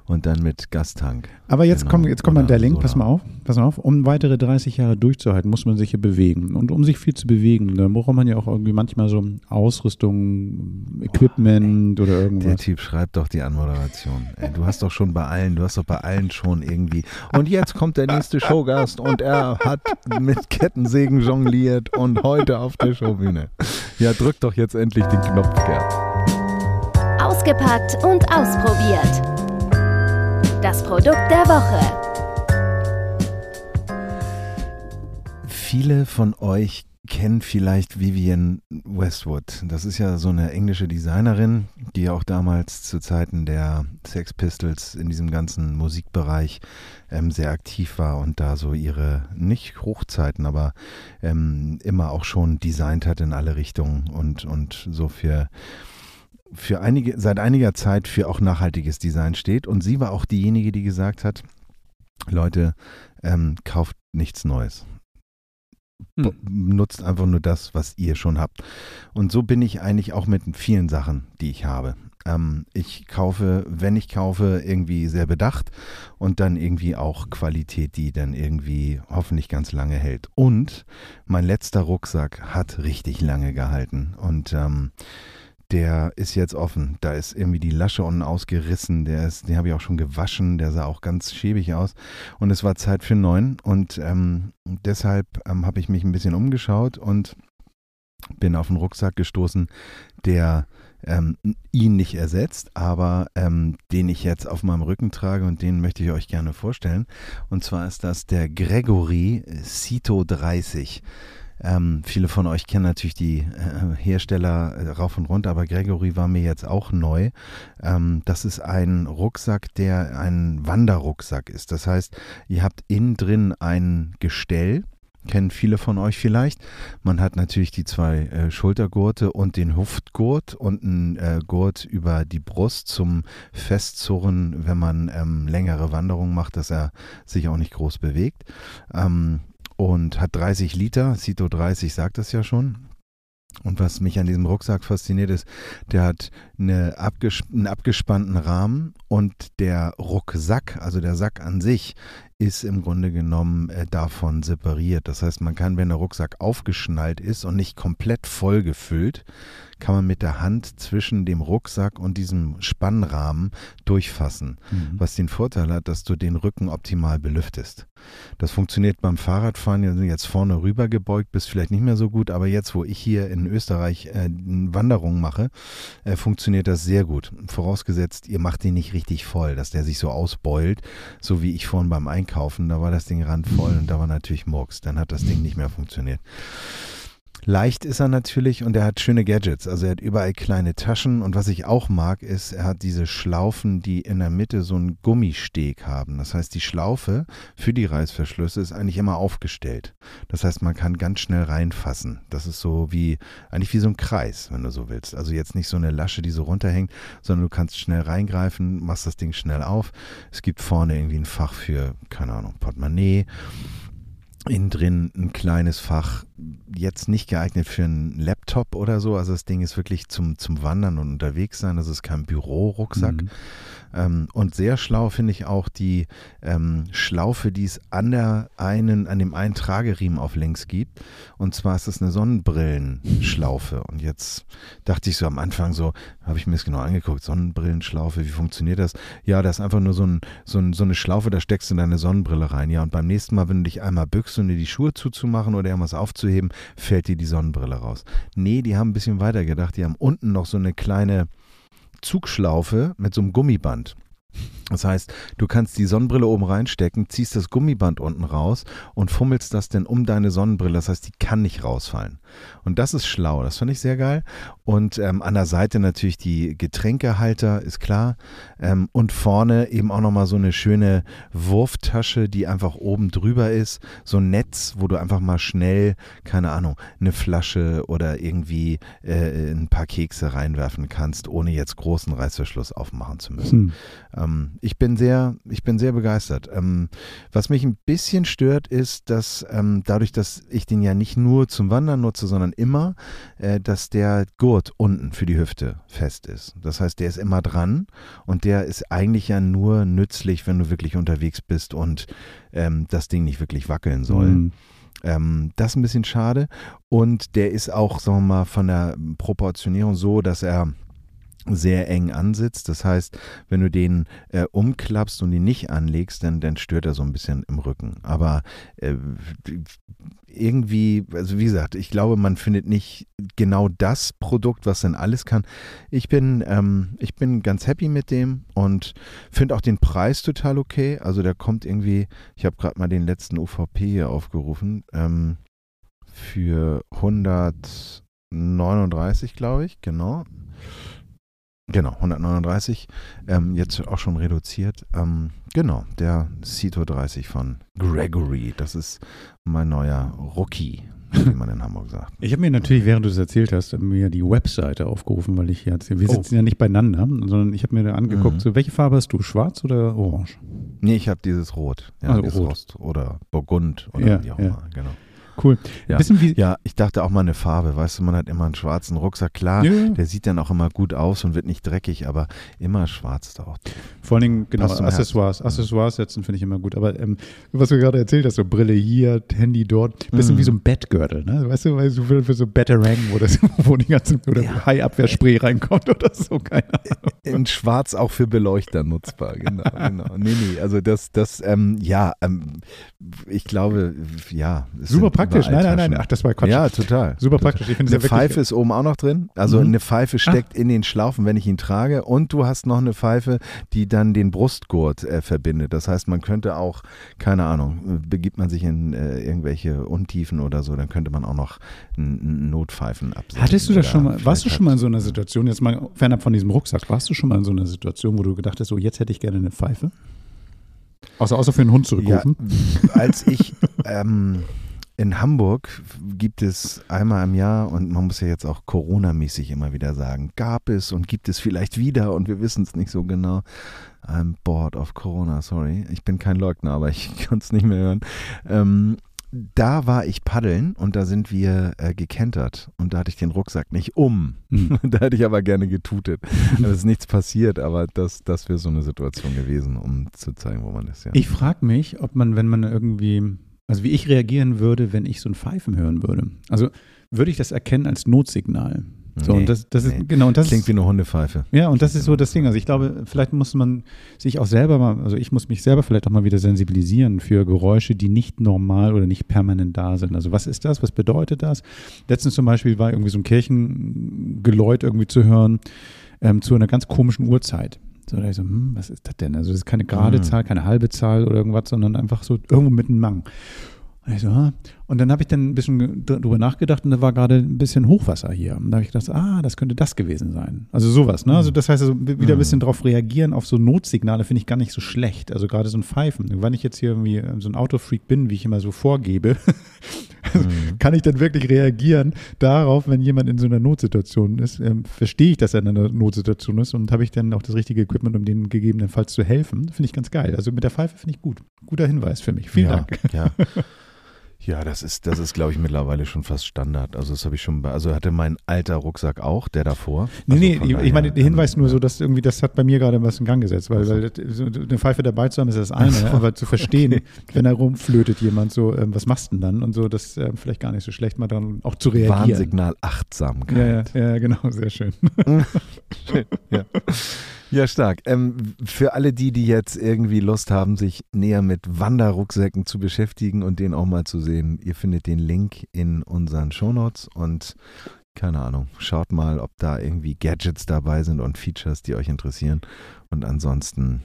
und dann mit Gastank. Aber jetzt genau. kommt, jetzt kommt mal der Link, pass mal auf, pass mal auf. Um weitere 30 Jahre durchzuhalten, muss man sich hier bewegen. Und um sich viel zu bewegen, da braucht man ja auch irgendwie manchmal so Ausrüstung, Equipment oh, oder irgendwas. Der Typ schreibt doch die Anmoderation. Ey, du hast doch schon bei allen, du hast doch bei allen schon irgendwie. Und jetzt kommt der nächste Showgast und er hat mit Kettensägen jongliert und heute auf der Showbühne. Ja, drück doch jetzt endlich den Knopf, Gerd. Ausgepackt und ausprobiert. Das Produkt der Woche. Viele von euch kennen vielleicht Vivienne Westwood. Das ist ja so eine englische Designerin, die auch damals zu Zeiten der Sex Pistols in diesem ganzen Musikbereich ähm, sehr aktiv war und da so ihre, nicht Hochzeiten, aber ähm, immer auch schon designt hat in alle Richtungen und, und so für für einige, seit einiger Zeit für auch nachhaltiges Design steht. Und sie war auch diejenige, die gesagt hat, Leute, ähm, kauft nichts Neues. Hm. Nutzt einfach nur das, was ihr schon habt. Und so bin ich eigentlich auch mit vielen Sachen, die ich habe. Ähm, ich kaufe, wenn ich kaufe, irgendwie sehr bedacht und dann irgendwie auch Qualität, die dann irgendwie hoffentlich ganz lange hält. Und mein letzter Rucksack hat richtig lange gehalten. Und ähm, der ist jetzt offen. Da ist irgendwie die Lasche unten ausgerissen. Der ist, den habe ich auch schon gewaschen. Der sah auch ganz schäbig aus. Und es war Zeit für einen neuen. Und ähm, deshalb ähm, habe ich mich ein bisschen umgeschaut und bin auf einen Rucksack gestoßen, der ähm, ihn nicht ersetzt, aber ähm, den ich jetzt auf meinem Rücken trage und den möchte ich euch gerne vorstellen. Und zwar ist das der Gregory Cito 30. Ähm, viele von euch kennen natürlich die äh, Hersteller äh, rauf und runter, aber Gregory war mir jetzt auch neu. Ähm, das ist ein Rucksack, der ein Wanderrucksack ist. Das heißt, ihr habt innen drin ein Gestell, kennen viele von euch vielleicht. Man hat natürlich die zwei äh, Schultergurte und den Hüftgurt und einen äh, Gurt über die Brust zum Festzurren, wenn man ähm, längere Wanderungen macht, dass er sich auch nicht groß bewegt. Ähm, und hat 30 Liter. Cito 30 sagt das ja schon. Und was mich an diesem Rucksack fasziniert ist, der hat eine abges einen abgespannten Rahmen und der Rucksack, also der Sack an sich, ist im Grunde genommen äh, davon separiert. Das heißt, man kann, wenn der Rucksack aufgeschnallt ist und nicht komplett voll gefüllt, kann man mit der Hand zwischen dem Rucksack und diesem Spannrahmen durchfassen, mhm. was den Vorteil hat, dass du den Rücken optimal belüftest. Das funktioniert beim Fahrradfahren, ja, jetzt vorne rüber gebeugt, bist vielleicht nicht mehr so gut, aber jetzt, wo ich hier in Österreich äh, Wanderungen mache, äh, funktioniert das sehr gut. Vorausgesetzt, ihr macht den nicht richtig voll, dass der sich so ausbeult, so wie ich vorhin beim Einkaufen, da war das Ding randvoll und da war natürlich Murks, dann hat das Ding nicht mehr funktioniert. Leicht ist er natürlich und er hat schöne Gadgets. Also er hat überall kleine Taschen und was ich auch mag, ist, er hat diese Schlaufen, die in der Mitte so einen Gummisteg haben. Das heißt, die Schlaufe für die Reißverschlüsse ist eigentlich immer aufgestellt. Das heißt, man kann ganz schnell reinfassen. Das ist so wie, eigentlich wie so ein Kreis, wenn du so willst. Also jetzt nicht so eine Lasche, die so runterhängt, sondern du kannst schnell reingreifen, machst das Ding schnell auf. Es gibt vorne irgendwie ein Fach für, keine Ahnung, Portemonnaie innen drin ein kleines Fach, jetzt nicht geeignet für einen Laptop oder so. Also das Ding ist wirklich zum, zum Wandern und unterwegs sein. Das ist kein Bürorucksack. Mhm. Ähm, und sehr schlau finde ich auch die ähm, Schlaufe, die es an der einen, an dem einen Trageriemen auf links gibt. Und zwar ist es eine Sonnenbrillenschlaufe. Und jetzt dachte ich so am Anfang so, habe ich mir das genau angeguckt, Sonnenbrillenschlaufe, wie funktioniert das? Ja, das ist einfach nur so, ein, so, ein, so eine Schlaufe, da steckst du in deine Sonnenbrille rein. Ja, und beim nächsten Mal, wenn du dich einmal bückst, um dir die Schuhe zuzumachen oder irgendwas aufzuheben, fällt dir die Sonnenbrille raus. Nee, die haben ein bisschen weiter gedacht. Die haben unten noch so eine kleine Zugschlaufe mit so einem Gummiband. Das heißt, du kannst die Sonnenbrille oben reinstecken, ziehst das Gummiband unten raus und fummelst das dann um deine Sonnenbrille. Das heißt, die kann nicht rausfallen. Und das ist schlau. Das fand ich sehr geil. Und ähm, an der Seite natürlich die Getränkehalter, ist klar. Ähm, und vorne eben auch nochmal so eine schöne Wurftasche, die einfach oben drüber ist. So ein Netz, wo du einfach mal schnell, keine Ahnung, eine Flasche oder irgendwie äh, ein paar Kekse reinwerfen kannst, ohne jetzt großen Reißverschluss aufmachen zu müssen. Hm. Ähm, ich bin sehr, ich bin sehr begeistert. Ähm, was mich ein bisschen stört, ist, dass ähm, dadurch, dass ich den ja nicht nur zum Wandern nutze, sondern immer, äh, dass der Gurt unten für die Hüfte fest ist. Das heißt, der ist immer dran und der ist eigentlich ja nur nützlich, wenn du wirklich unterwegs bist und ähm, das Ding nicht wirklich wackeln soll. Mhm. Ähm, das ist ein bisschen schade. Und der ist auch, sagen wir mal, von der Proportionierung so, dass er sehr eng ansitzt. Das heißt, wenn du den äh, umklappst und ihn nicht anlegst, dann, dann stört er so ein bisschen im Rücken. Aber äh, irgendwie, also wie gesagt, ich glaube, man findet nicht genau das Produkt, was dann alles kann. Ich bin, ähm, ich bin ganz happy mit dem und finde auch den Preis total okay. Also der kommt irgendwie, ich habe gerade mal den letzten UVP hier aufgerufen, ähm, für 139, glaube ich, genau. Genau, 139. Ähm, jetzt auch schon reduziert. Ähm, genau, der Cito 30 von Gregory. Das ist mein neuer Rookie, wie man in Hamburg sagt. Ich habe mir natürlich, während du es erzählt hast, mir die Webseite aufgerufen, weil ich jetzt, wir sitzen oh. ja nicht beieinander, sondern ich habe mir da angeguckt, mhm. so, welche Farbe hast du, schwarz oder orange? Nee, ich habe dieses Rot. Ja, also dieses Rot. Rost oder Burgund oder ja, wie auch immer, genau. Cool. Ja. Bisschen wie ja, ich dachte auch mal eine Farbe. Weißt du, man hat immer einen schwarzen Rucksack. Klar, ja. der sieht dann auch immer gut aus und wird nicht dreckig, aber immer schwarz taucht. Vor allen Dingen, genau, Accessoires. Herz. Accessoires setzen finde ich immer gut. Aber ähm, was du gerade erzählt hast, so Brille hier, Handy dort, bisschen mhm. wie so ein Bettgürtel, ne? Weißt du, weil du für, für so Batarang, wo, das, wo die ganzen, oder ja. High-Abwehrspray reinkommt oder so, keine Ahnung. In schwarz auch für Beleuchter nutzbar, genau, genau. Nee, nee, also das, das, ähm, ja, ähm, ich glaube, ja. Super praktisch. Nein, nein, nein. Ach, das war Quatsch. Ja, total. Super praktisch. Ich eine Pfeife ist oben auch noch drin. Also mhm. eine Pfeife steckt ah. in den Schlaufen, wenn ich ihn trage. Und du hast noch eine Pfeife, die dann den Brustgurt äh, verbindet. Das heißt, man könnte auch, keine Ahnung, begibt man sich in äh, irgendwelche Untiefen oder so, dann könnte man auch noch Notpfeifen absetzen. Hattest du das schon mal, warst du schon mal in so einer Situation, jetzt mal fernab von diesem Rucksack, warst du schon mal in so einer Situation, wo du gedacht hast, so jetzt hätte ich gerne eine Pfeife? Außer, außer für einen Hund zurückrufen? Ja, als ich ähm, in Hamburg gibt es einmal im Jahr, und man muss ja jetzt auch Corona-mäßig immer wieder sagen, gab es und gibt es vielleicht wieder und wir wissen es nicht so genau. I'm bored of Corona, sorry. Ich bin kein Leugner, aber ich kann es nicht mehr hören. Ähm, da war ich paddeln und da sind wir äh, gekentert und da hatte ich den Rucksack nicht um. Mhm. da hätte ich aber gerne getutet. Da ist nichts passiert, aber das, das wäre so eine Situation gewesen, um zu zeigen, wo man ist. Ja. Ich frage mich, ob man, wenn man irgendwie, also wie ich reagieren würde, wenn ich so ein Pfeifen hören würde. Also würde ich das erkennen als Notsignal? So, nee, und das, das nee. ist, genau, und das klingt wie eine Hundepfeife. Ja, und das ist so das Ding. Also ich glaube, vielleicht muss man sich auch selber mal, also ich muss mich selber vielleicht auch mal wieder sensibilisieren für Geräusche, die nicht normal oder nicht permanent da sind. Also was ist das? Was bedeutet das? Letztens zum Beispiel war irgendwie so ein Kirchengeläut irgendwie zu hören ähm, zu einer ganz komischen Uhrzeit. So, da ich so, hm, was ist das denn? Also das ist keine gerade mhm. Zahl, keine halbe Zahl oder irgendwas, sondern einfach so irgendwo mitten Mang. Und, ich so, ah. und dann habe ich dann ein bisschen drüber nachgedacht und da war gerade ein bisschen Hochwasser hier. Und da habe ich gedacht, ah, das könnte das gewesen sein. Also sowas, ne? Also das heißt, also wieder ein bisschen mhm. drauf reagieren auf so Notsignale finde ich gar nicht so schlecht. Also gerade so ein Pfeifen. Wenn ich jetzt hier irgendwie so ein Autofreak bin, wie ich immer so vorgebe, mhm. kann ich dann wirklich reagieren darauf, wenn jemand in so einer Notsituation ist? Ähm, verstehe ich, dass er in einer Notsituation ist und habe ich dann auch das richtige Equipment, um denen gegebenenfalls zu helfen? Finde ich ganz geil. Also mit der Pfeife finde ich gut. Guter Hinweis für mich. Vielen ja, Dank. Ja. Ja, das ist, das ist, glaube ich, mittlerweile schon fast Standard. Also das habe ich schon, bei, also hatte mein alter Rucksack auch, der davor. Nee, also nee, ich, ich meine, der Hinweis ähm, nur so, dass irgendwie, das hat bei mir gerade was in Gang gesetzt, weil, weil so eine Pfeife dabei zu haben ist das eine, so, aber zu verstehen, okay. wenn da rumflötet jemand so, ähm, was machst du denn dann und so, das äh, vielleicht gar nicht so schlecht, mal dann auch zu reagieren. Warnsignal Achtsamkeit. Ja, ja, ja genau, sehr schön. schön ja. Ja, stark. Ähm, für alle die, die jetzt irgendwie Lust haben, sich näher mit Wanderrucksäcken zu beschäftigen und den auch mal zu sehen, ihr findet den Link in unseren Shownotes und keine Ahnung, schaut mal, ob da irgendwie Gadgets dabei sind und Features, die euch interessieren. Und ansonsten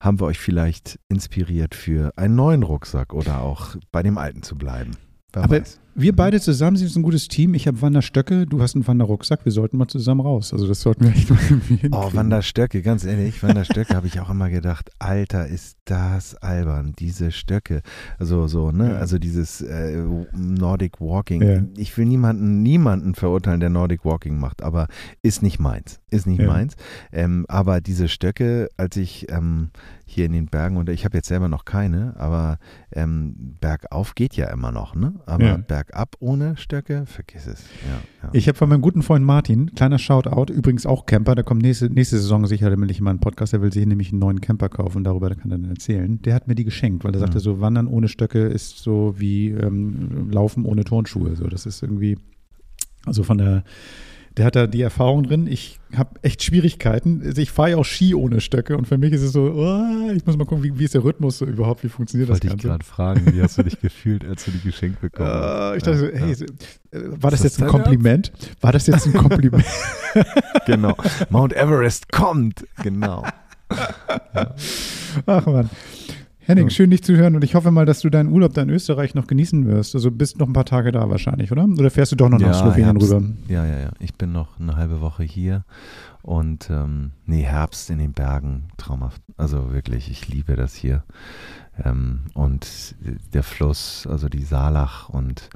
haben wir euch vielleicht inspiriert für einen neuen Rucksack oder auch bei dem alten zu bleiben. Wer Aber weiß. Wir beide zusammen sind ein gutes Team. Ich habe Wanderstöcke, du hast einen Wanderrucksack. Wir sollten mal zusammen raus. Also das sollten wir echt mal irgendwie. Oh, Wanderstöcke, ganz ehrlich, Wanderstöcke habe ich auch immer gedacht, Alter, ist das albern, diese Stöcke. Also so, ne, also dieses äh, Nordic Walking. Ja. Ich will niemanden, niemanden verurteilen, der Nordic Walking macht, aber ist nicht meins. Ist nicht ja. meins. Ähm, aber diese Stöcke, als ich ähm, hier in den Bergen, und ich habe jetzt selber noch keine, aber ähm, bergauf geht ja immer noch, ne? Aber ja. Bergab ohne Stöcke, vergiss es. Ja, ja. Ich habe von meinem guten Freund Martin, kleiner Shoutout, übrigens auch Camper, der kommt nächste, nächste Saison sicherlich in meinen Podcast, der will sich nämlich einen neuen Camper kaufen, darüber kann er dann erzählen. Der hat mir die geschenkt, weil er sagte, mhm. so Wandern ohne Stöcke ist so wie ähm, Laufen ohne Turnschuhe. So, das ist irgendwie, also von der der hat da die Erfahrung drin. Ich habe echt Schwierigkeiten. Also ich fahre ja auch Ski ohne Stöcke und für mich ist es so, oh, ich muss mal gucken, wie, wie ist der Rhythmus überhaupt, wie funktioniert Wollte das ich Ganze? gerade fragen, wie hast du dich gefühlt, als du die geschenkt bekommen hast? Äh, ich dachte so, Ja, hey, ja. äh, war das, Ist jetzt das ein Kompliment? War das jetzt ein Kompliment? Genau. Mount Everest kommt. Genau. Ach man. Henning, schön dich zu hören und ich hoffe mal, dass du deinen Urlaub da in Österreich noch genießen wirst. Also bist noch ein paar Tage da wahrscheinlich, oder? Oder fährst du doch noch nach Slowenien Herbst. rüber? Ja, ja, ja. Ich bin noch eine halbe Woche hier und ähm, nee, Herbst in den Bergen, traumhaft. Also wirklich, ich liebe das hier. Ähm, und der Fluss, also die Saalach und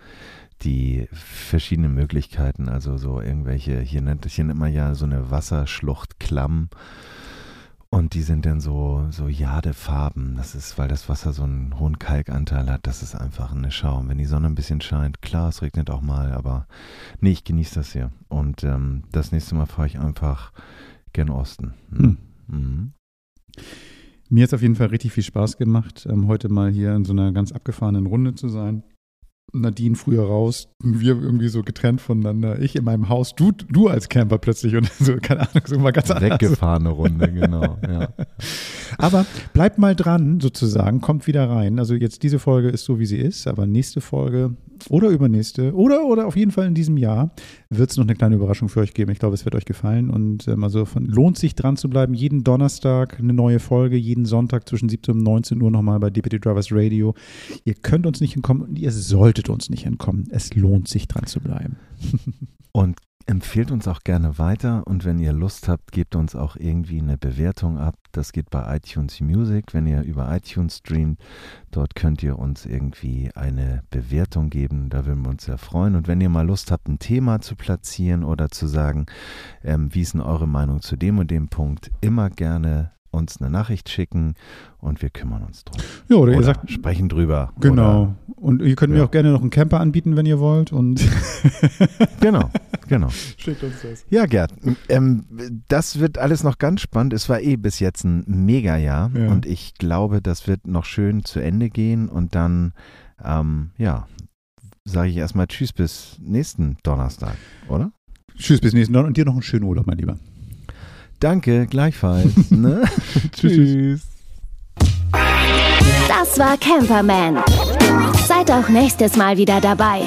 die verschiedenen Möglichkeiten, also so irgendwelche, hier nennt, hier nennt man ja so eine Wasserschlucht Klamm. Und die sind dann so, so Jadefarben. Das ist, weil das Wasser so einen hohen Kalkanteil hat, das ist einfach eine Schau. Und wenn die Sonne ein bisschen scheint, klar, es regnet auch mal, aber nee, ich genieße das hier. Und ähm, das nächste Mal fahre ich einfach gen Osten. Hm. Mhm. Mir hat es auf jeden Fall richtig viel Spaß gemacht, ähm, heute mal hier in so einer ganz abgefahrenen Runde zu sein. Nadine früher raus, wir irgendwie so getrennt voneinander. Ich in meinem Haus, du, du als Camper plötzlich und so, keine Ahnung, so mal ganz anders. Weggefahrene Runde, genau. Ja. Aber bleibt mal dran, sozusagen, kommt wieder rein. Also jetzt diese Folge ist so, wie sie ist, aber nächste Folge oder übernächste oder, oder auf jeden Fall in diesem Jahr wird es noch eine kleine Überraschung für euch geben. Ich glaube, es wird euch gefallen und ähm, also von, lohnt sich dran zu bleiben. Jeden Donnerstag eine neue Folge, jeden Sonntag zwischen 17 und 19 Uhr nochmal bei Deputy Drivers Radio. Ihr könnt uns nicht entkommen und ihr solltet uns nicht entkommen. Es lohnt sich dran zu bleiben. Und empfehlt uns auch gerne weiter und wenn ihr Lust habt, gebt uns auch irgendwie eine Bewertung ab. Das geht bei iTunes Music. Wenn ihr über iTunes streamt, dort könnt ihr uns irgendwie eine Bewertung geben. Da würden wir uns sehr freuen. Und wenn ihr mal Lust habt, ein Thema zu platzieren oder zu sagen, ähm, wie ist denn eure Meinung zu dem und dem Punkt, immer gerne uns eine Nachricht schicken und wir kümmern uns drum. Ja, oder, ihr Oder sagt, sprechen drüber. genau. Und ihr könnt mir Ja. auch gerne noch einen Camper anbieten, wenn ihr wollt und genau, genau. schickt uns das. Ja, Gerd, ähm, das wird alles noch ganz spannend. Es war eh bis jetzt ein Mega-Jahr Ja. und ich glaube, das wird noch schön zu Ende gehen und dann, ähm, ja, sage ich erstmal Tschüss bis nächsten Donnerstag, oder? Tschüss, bis nächsten Mal und dir noch einen schönen Urlaub, mein Lieber. Danke, gleichfalls. ne? Tschüss. Das war Camperman. Seid auch nächstes Mal wieder dabei.